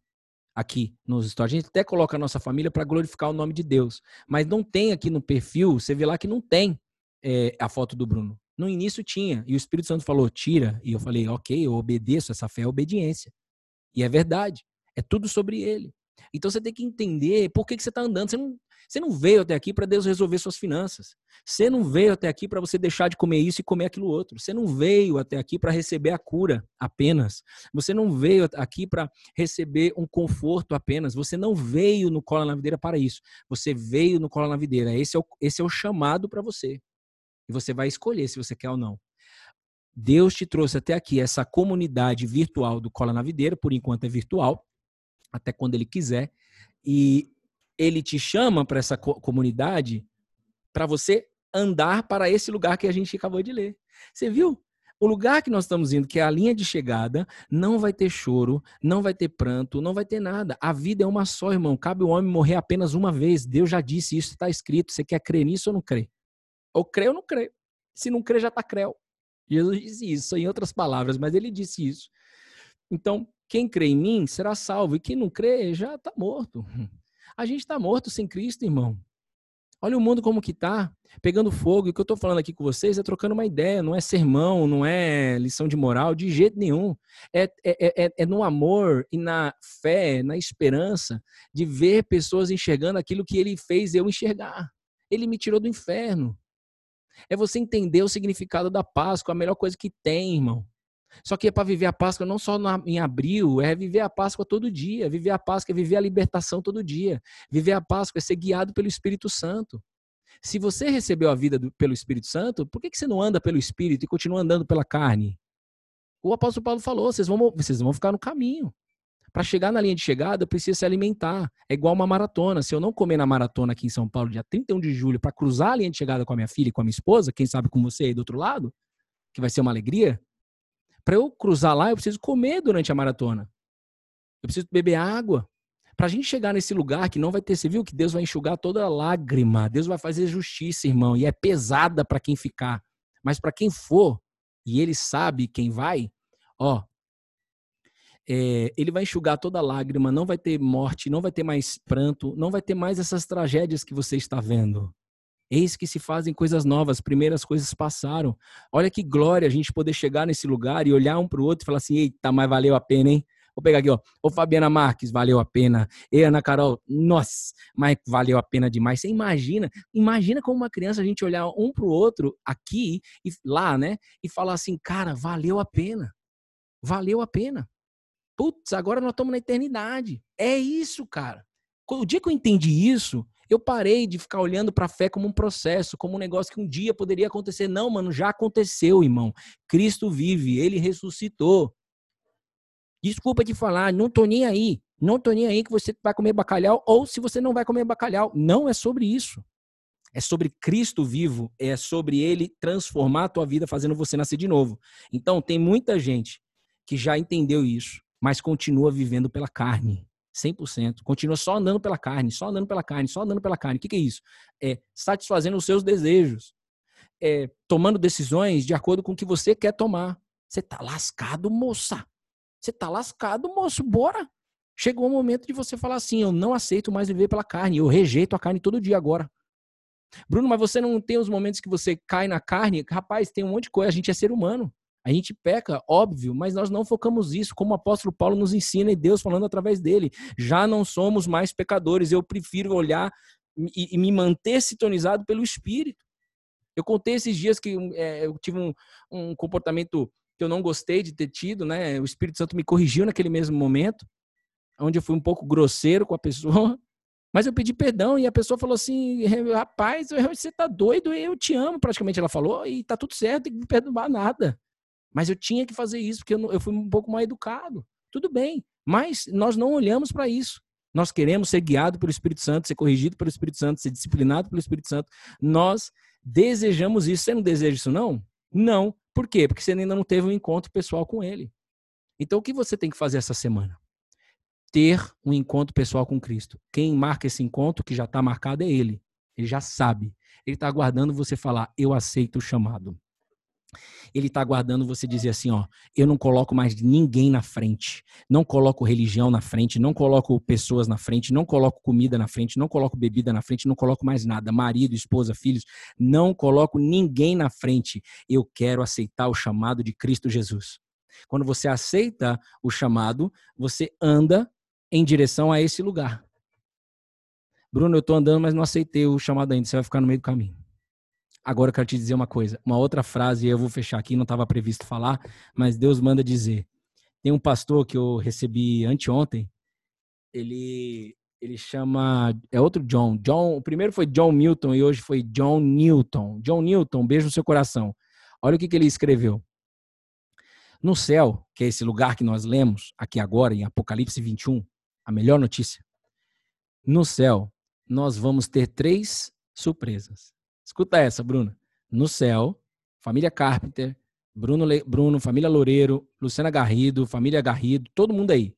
aqui nos stories. A gente até coloca a nossa família para glorificar o nome de Deus. Mas não tem aqui no perfil, você vê lá que não tem é, a foto do Bruno. No início tinha. E o Espírito Santo falou, tira. E eu falei, ok, eu obedeço, essa fé é obediência. E é verdade. É tudo sobre ele. Então você tem que entender por que, que você está andando. Você não, você não veio até aqui para Deus resolver suas finanças. Você não veio até aqui para você deixar de comer isso e comer aquilo outro. Você não veio até aqui para receber a cura apenas. Você não veio aqui para receber um conforto apenas. Você não veio no Cola na Videira para isso. Você veio no Cola na Videira. Esse é o, esse é o chamado para você. E você vai escolher se você quer ou não. Deus te trouxe até aqui essa comunidade virtual do Cola na Videira, por enquanto é virtual, até quando ele quiser. E ele te chama para essa comunidade para você andar para esse lugar que a gente acabou de ler. Você viu? O lugar que nós estamos indo, que é a linha de chegada, não vai ter choro, não vai ter pranto, não vai ter nada. A vida é uma só, irmão. Cabe o homem morrer apenas uma vez. Deus já disse isso, está escrito. Você quer crer nisso ou não crê? Ou crê ou não crê. Se não crê, já está creu. Jesus disse isso, em outras palavras, mas ele disse isso. Então, quem crê em mim será salvo, e quem não crê já está morto. *laughs* A gente está morto sem Cristo, irmão. Olha o mundo como que tá, pegando fogo. E o que eu estou falando aqui com vocês é trocando uma ideia, não é sermão, não é lição de moral, de jeito nenhum. É, é, é, é no amor e na fé, na esperança de ver pessoas enxergando aquilo que ele fez eu enxergar. Ele me tirou do inferno. É você entender o significado da Páscoa, a melhor coisa que tem, irmão. Só que é para viver a Páscoa não só em abril, é viver a Páscoa todo dia. Viver a Páscoa é viver a libertação todo dia. Viver a Páscoa é ser guiado pelo Espírito Santo. Se você recebeu a vida do, pelo Espírito Santo, por que, que você não anda pelo Espírito e continua andando pela carne? O apóstolo Paulo falou: vocês vão, vocês vão ficar no caminho. Para chegar na linha de chegada, eu preciso se alimentar. É igual uma maratona. Se eu não comer na maratona aqui em São Paulo, dia 31 de julho, para cruzar a linha de chegada com a minha filha e com a minha esposa, quem sabe com você aí do outro lado, que vai ser uma alegria, para eu cruzar lá, eu preciso comer durante a maratona. Eu preciso beber água. Para a gente chegar nesse lugar que não vai ter, você viu que Deus vai enxugar toda lágrima, Deus vai fazer justiça, irmão, e é pesada para quem ficar. Mas para quem for, e ele sabe quem vai, ó, é, ele vai enxugar toda lágrima, não vai ter morte, não vai ter mais pranto, não vai ter mais essas tragédias que você está vendo. Eis que se fazem coisas novas, primeiras coisas passaram. Olha que glória a gente poder chegar nesse lugar e olhar um para o outro e falar assim: eita, mas valeu a pena, hein? Vou pegar aqui, ó. Ô Fabiana Marques, valeu a pena. E Ana Carol, nossa, mas valeu a pena demais. Você imagina, imagina como uma criança a gente olhar um pro outro aqui e lá, né? E falar assim, cara, valeu a pena. Valeu a pena. Putz, agora nós estamos na eternidade. É isso, cara. O dia que eu entendi isso, eu parei de ficar olhando para a fé como um processo, como um negócio que um dia poderia acontecer. Não, mano, já aconteceu, irmão. Cristo vive, ele ressuscitou. Desculpa te falar, não tô nem aí. Não tô nem aí que você vai comer bacalhau ou se você não vai comer bacalhau. Não é sobre isso. É sobre Cristo vivo, é sobre ele transformar a tua vida fazendo você nascer de novo. Então, tem muita gente que já entendeu isso, mas continua vivendo pela carne. 100%. Continua só andando pela carne, só andando pela carne, só andando pela carne. O que, que é isso? É satisfazendo os seus desejos. É tomando decisões de acordo com o que você quer tomar. Você tá lascado, moça. Você tá lascado, moço, bora. Chegou o momento de você falar assim: eu não aceito mais viver pela carne, eu rejeito a carne todo dia agora. Bruno, mas você não tem os momentos que você cai na carne? Rapaz, tem um monte de coisa, a gente é ser humano. A gente peca, óbvio, mas nós não focamos isso, como o apóstolo Paulo nos ensina e Deus falando através dele. Já não somos mais pecadores, eu prefiro olhar e, e me manter sintonizado pelo Espírito. Eu contei esses dias que é, eu tive um, um comportamento que eu não gostei de ter tido, né? O Espírito Santo me corrigiu naquele mesmo momento, onde eu fui um pouco grosseiro com a pessoa, *laughs* mas eu pedi perdão e a pessoa falou assim: rapaz, você tá doido, eu te amo, praticamente ela falou, e tá tudo certo, tem que me perdoar nada. Mas eu tinha que fazer isso porque eu, eu fui um pouco mal educado. Tudo bem, mas nós não olhamos para isso. Nós queremos ser guiado pelo Espírito Santo, ser corrigido pelo Espírito Santo, ser disciplinado pelo Espírito Santo. Nós desejamos isso. Você não deseja isso, não? Não. Por quê? Porque você ainda não teve um encontro pessoal com ele. Então, o que você tem que fazer essa semana? Ter um encontro pessoal com Cristo. Quem marca esse encontro, que já está marcado, é ele. Ele já sabe. Ele está aguardando você falar: Eu aceito o chamado. Ele está aguardando você dizer assim, ó, eu não coloco mais ninguém na frente, não coloco religião na frente, não coloco pessoas na frente, não coloco comida na frente, não coloco bebida na frente, não coloco mais nada, marido, esposa, filhos, não coloco ninguém na frente. Eu quero aceitar o chamado de Cristo Jesus. Quando você aceita o chamado, você anda em direção a esse lugar. Bruno, eu estou andando, mas não aceitei o chamado ainda. Você vai ficar no meio do caminho. Agora eu quero te dizer uma coisa, uma outra frase, eu vou fechar aqui, não estava previsto falar, mas Deus manda dizer. Tem um pastor que eu recebi anteontem, ele ele chama é outro John. John, o primeiro foi John Milton e hoje foi John Newton. John Newton, beijo no seu coração. Olha o que, que ele escreveu. No céu, que é esse lugar que nós lemos aqui agora em Apocalipse 21, a melhor notícia. No céu, nós vamos ter três surpresas. Escuta essa, Bruno. No céu, família Carpenter, Bruno, Le... Bruno, família Loureiro, Luciana Garrido, família Garrido, todo mundo aí.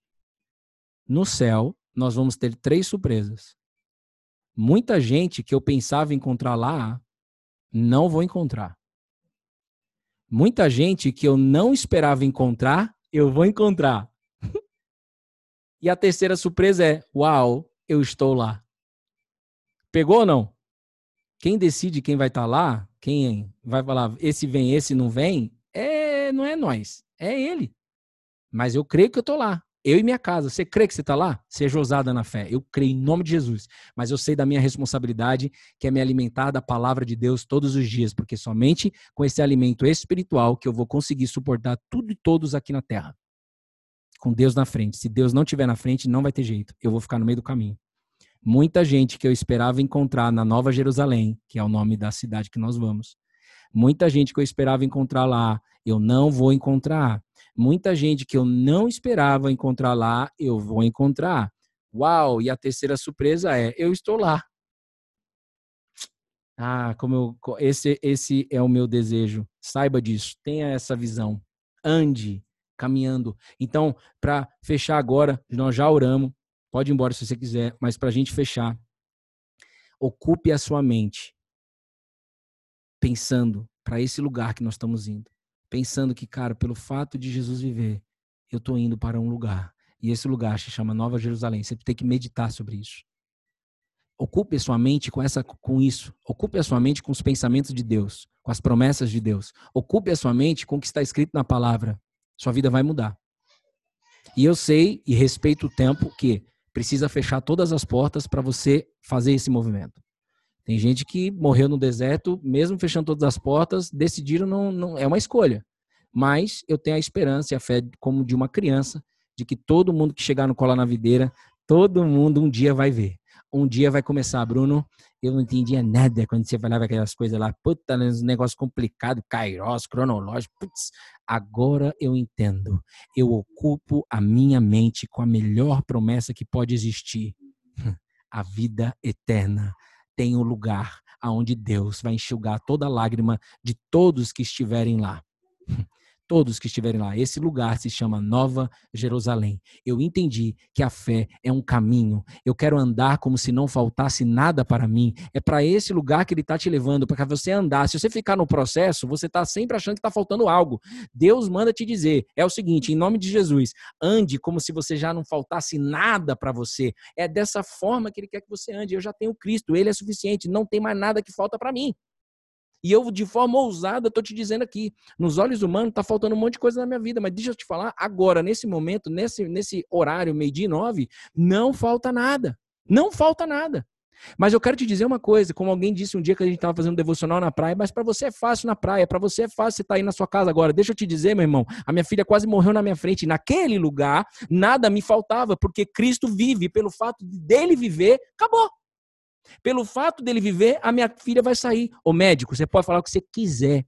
No céu, nós vamos ter três surpresas. Muita gente que eu pensava encontrar lá, não vou encontrar. Muita gente que eu não esperava encontrar, eu vou encontrar. *laughs* e a terceira surpresa é: uau, eu estou lá. Pegou ou não? Quem decide quem vai estar tá lá, quem vai falar esse vem, esse não vem, é, não é nós, é ele. Mas eu creio que eu estou lá. Eu e minha casa. Você crê que você está lá? Seja ousada na fé. Eu creio em nome de Jesus. Mas eu sei da minha responsabilidade, que é me alimentar da palavra de Deus todos os dias, porque somente com esse alimento espiritual que eu vou conseguir suportar tudo e todos aqui na terra. Com Deus na frente. Se Deus não estiver na frente, não vai ter jeito. Eu vou ficar no meio do caminho. Muita gente que eu esperava encontrar na Nova Jerusalém, que é o nome da cidade que nós vamos. Muita gente que eu esperava encontrar lá, eu não vou encontrar. Muita gente que eu não esperava encontrar lá, eu vou encontrar. Uau! E a terceira surpresa é: eu estou lá. Ah, como eu, esse, esse é o meu desejo. Saiba disso, tenha essa visão. Ande caminhando. Então, para fechar agora, nós já oramos. Pode ir embora se você quiser, mas para a gente fechar, ocupe a sua mente pensando para esse lugar que nós estamos indo. Pensando que, cara, pelo fato de Jesus viver, eu estou indo para um lugar. E esse lugar se chama Nova Jerusalém. Você tem que meditar sobre isso. Ocupe a sua mente com, essa, com isso. Ocupe a sua mente com os pensamentos de Deus, com as promessas de Deus. Ocupe a sua mente com o que está escrito na palavra. Sua vida vai mudar. E eu sei e respeito o tempo que precisa fechar todas as portas para você fazer esse movimento. Tem gente que morreu no deserto, mesmo fechando todas as portas, decidiram não, não é uma escolha. Mas eu tenho a esperança e a fé como de uma criança de que todo mundo que chegar no colar na videira, todo mundo um dia vai ver um dia vai começar, Bruno. Eu não entendia nada quando você falava aquelas coisas lá, puta, uns negócios complicados, kairos, cronológico. Putz, agora eu entendo. Eu ocupo a minha mente com a melhor promessa que pode existir: *laughs* a vida eterna. Tem um lugar aonde Deus vai enxugar toda lágrima de todos que estiverem lá *laughs* todos que estiverem lá. Esse lugar se chama Nova Jerusalém. Eu entendi que a fé é um caminho. Eu quero andar como se não faltasse nada para mim. É para esse lugar que ele está te levando, para você andar. Se você ficar no processo, você está sempre achando que está faltando algo. Deus manda te dizer: é o seguinte, em nome de Jesus, ande como se você já não faltasse nada para você. É dessa forma que ele quer que você ande. Eu já tenho Cristo, ele é suficiente, não tem mais nada que falta para mim. E eu, de forma ousada, estou te dizendo aqui, nos olhos humanos está faltando um monte de coisa na minha vida, mas deixa eu te falar, agora, nesse momento, nesse, nesse horário, meio-dia e nove, não falta nada. Não falta nada. Mas eu quero te dizer uma coisa, como alguém disse um dia que a gente estava fazendo um devocional na praia, mas para você é fácil na praia, para você é fácil você estar tá aí na sua casa agora. Deixa eu te dizer, meu irmão, a minha filha quase morreu na minha frente. Naquele lugar, nada me faltava, porque Cristo vive, pelo fato dele viver, acabou. Pelo fato dele viver, a minha filha vai sair. O médico, você pode falar o que você quiser.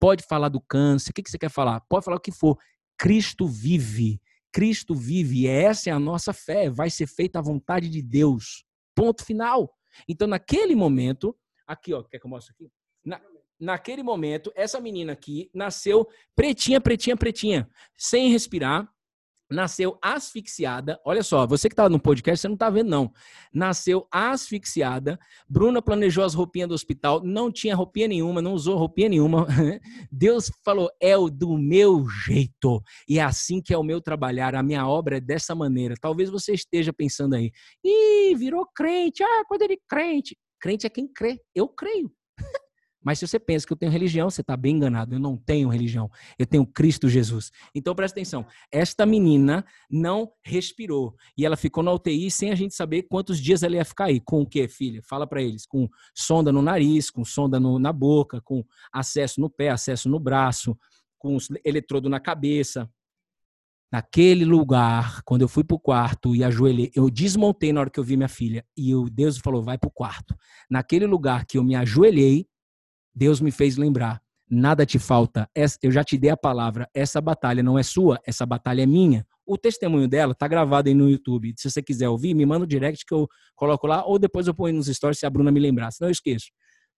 Pode falar do câncer, o que você quer falar? Pode falar o que for. Cristo vive. Cristo vive. E essa é a nossa fé. Vai ser feita a vontade de Deus. Ponto final. Então, naquele momento, aqui, ó, quer que eu mostre aqui? Na, naquele momento, essa menina aqui nasceu pretinha, pretinha, pretinha, sem respirar, nasceu asfixiada. Olha só, você que está no podcast, você não está vendo, não. Nasceu asfixiada. Bruna planejou as roupinhas do hospital, não tinha roupinha nenhuma, não usou roupinha nenhuma. *laughs* Deus falou: é o do meu jeito. E é assim que é o meu trabalhar. A minha obra é dessa maneira. Talvez você esteja pensando aí, ih, virou crente. Ah, quando ele crente. Crente é quem crê. Eu creio. Mas se você pensa que eu tenho religião, você está bem enganado. Eu não tenho religião. Eu tenho Cristo Jesus. Então presta atenção. Esta menina não respirou. E ela ficou na UTI sem a gente saber quantos dias ela ia ficar aí. Com o quê, filha? Fala para eles. Com sonda no nariz, com sonda no, na boca, com acesso no pé, acesso no braço, com eletrodo na cabeça. Naquele lugar, quando eu fui para o quarto e ajoelhei, eu desmontei na hora que eu vi minha filha. E o Deus falou: vai para o quarto. Naquele lugar que eu me ajoelhei, Deus me fez lembrar. Nada te falta. Eu já te dei a palavra. Essa batalha não é sua, essa batalha é minha. O testemunho dela tá gravado aí no YouTube. Se você quiser ouvir, me manda um direct que eu coloco lá, ou depois eu ponho nos stories se a Bruna me lembrar. Senão eu esqueço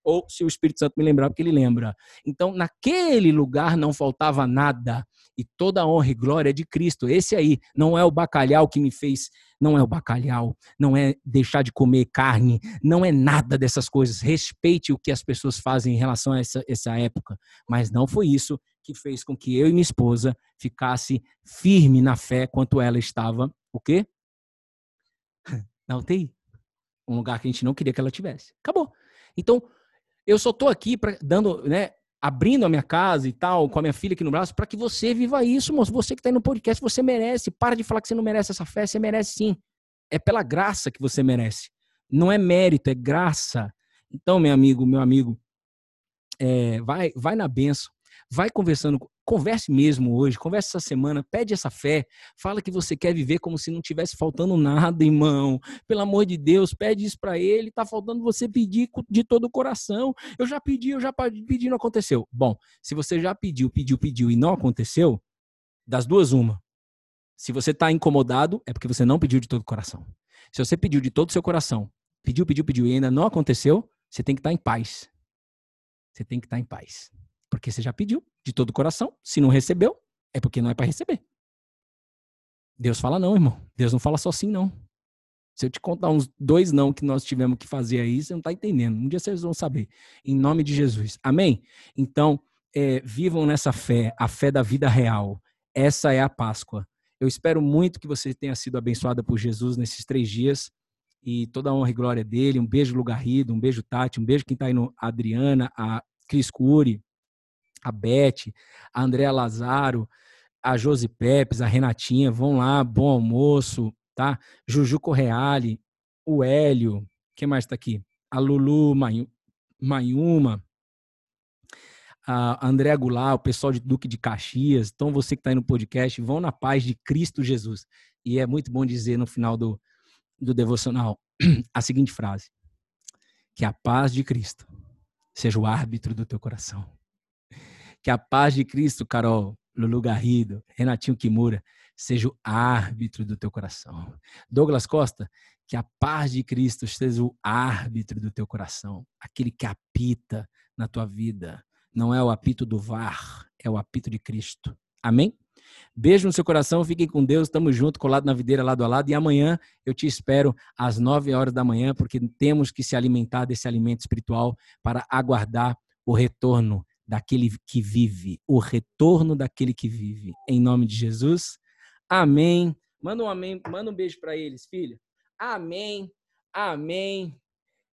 ou se o Espírito Santo me lembrar, porque ele lembra. Então, naquele lugar não faltava nada, e toda a honra e glória é de Cristo. Esse aí não é o bacalhau que me fez, não é o bacalhau, não é deixar de comer carne, não é nada dessas coisas. Respeite o que as pessoas fazem em relação a essa, essa época, mas não foi isso que fez com que eu e minha esposa ficasse firme na fé quanto ela estava, o quê? *laughs* Na UTI. Um lugar que a gente não queria que ela tivesse. Acabou. Então, eu só tô aqui pra, dando, né, abrindo a minha casa e tal, com a minha filha aqui no braço, para que você viva isso, moço. Você que está aí no podcast, você merece. Para de falar que você não merece essa fé, você merece sim. É pela graça que você merece. Não é mérito, é graça. Então, meu amigo, meu amigo, é, vai, vai na benção vai conversando, converse mesmo hoje, converse essa semana, pede essa fé, fala que você quer viver como se não tivesse faltando nada, *laughs* irmão. Pelo amor de Deus, pede isso para ele, tá faltando você pedir de todo o coração. Eu já pedi, eu já pedi, não aconteceu. Bom, se você já pediu, pediu, pediu e não aconteceu, Das duas, uma. Se você está incomodado, é porque você não pediu de todo o coração. Se você pediu de todo o seu coração, pediu, pediu, pediu e ainda não aconteceu, você tem que estar tá em paz. Você tem que estar tá em paz. Porque você já pediu de todo o coração. Se não recebeu, é porque não é para receber. Deus fala não, irmão. Deus não fala só sim, não. Se eu te contar uns dois não que nós tivemos que fazer aí, você não está entendendo. Um dia vocês vão saber. Em nome de Jesus. Amém? Então, é, vivam nessa fé, a fé da vida real. Essa é a Páscoa. Eu espero muito que você tenha sido abençoada por Jesus nesses três dias. E toda a honra e glória dele. Um beijo, Lugarrido. Um beijo, Tati. Um beijo quem está aí no Adriana, a Cris Cury, a Beth, a Andréa Lazaro, a Josi Pepes, a Renatinha. Vão lá, bom almoço, tá? Juju Correale, o Hélio. Quem mais está aqui? A Lulu Mayuma a André Goulart, o pessoal de Duque de Caxias. Então, você que está aí no podcast, vão na paz de Cristo Jesus. E é muito bom dizer no final do, do devocional *clears throat* a seguinte frase: Que a paz de Cristo seja o árbitro do teu coração. Que a paz de Cristo, Carol, Lulu Garrido, Renatinho Kimura, seja o árbitro do teu coração. Douglas Costa, que a paz de Cristo seja o árbitro do teu coração, aquele que apita na tua vida, não é o apito do VAR, é o apito de Cristo. Amém? Beijo no seu coração, fiquem com Deus, estamos juntos, colado na videira lado a lado. E amanhã eu te espero às 9 horas da manhã, porque temos que se alimentar desse alimento espiritual para aguardar o retorno daquele que vive, o retorno daquele que vive. Em nome de Jesus. Amém. Manda um amém, manda um beijo para eles, filha. Amém. Amém.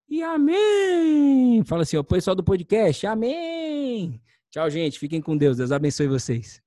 E amém! Fala assim, ó, pessoal do podcast, amém! Tchau, gente. Fiquem com Deus. Deus abençoe vocês.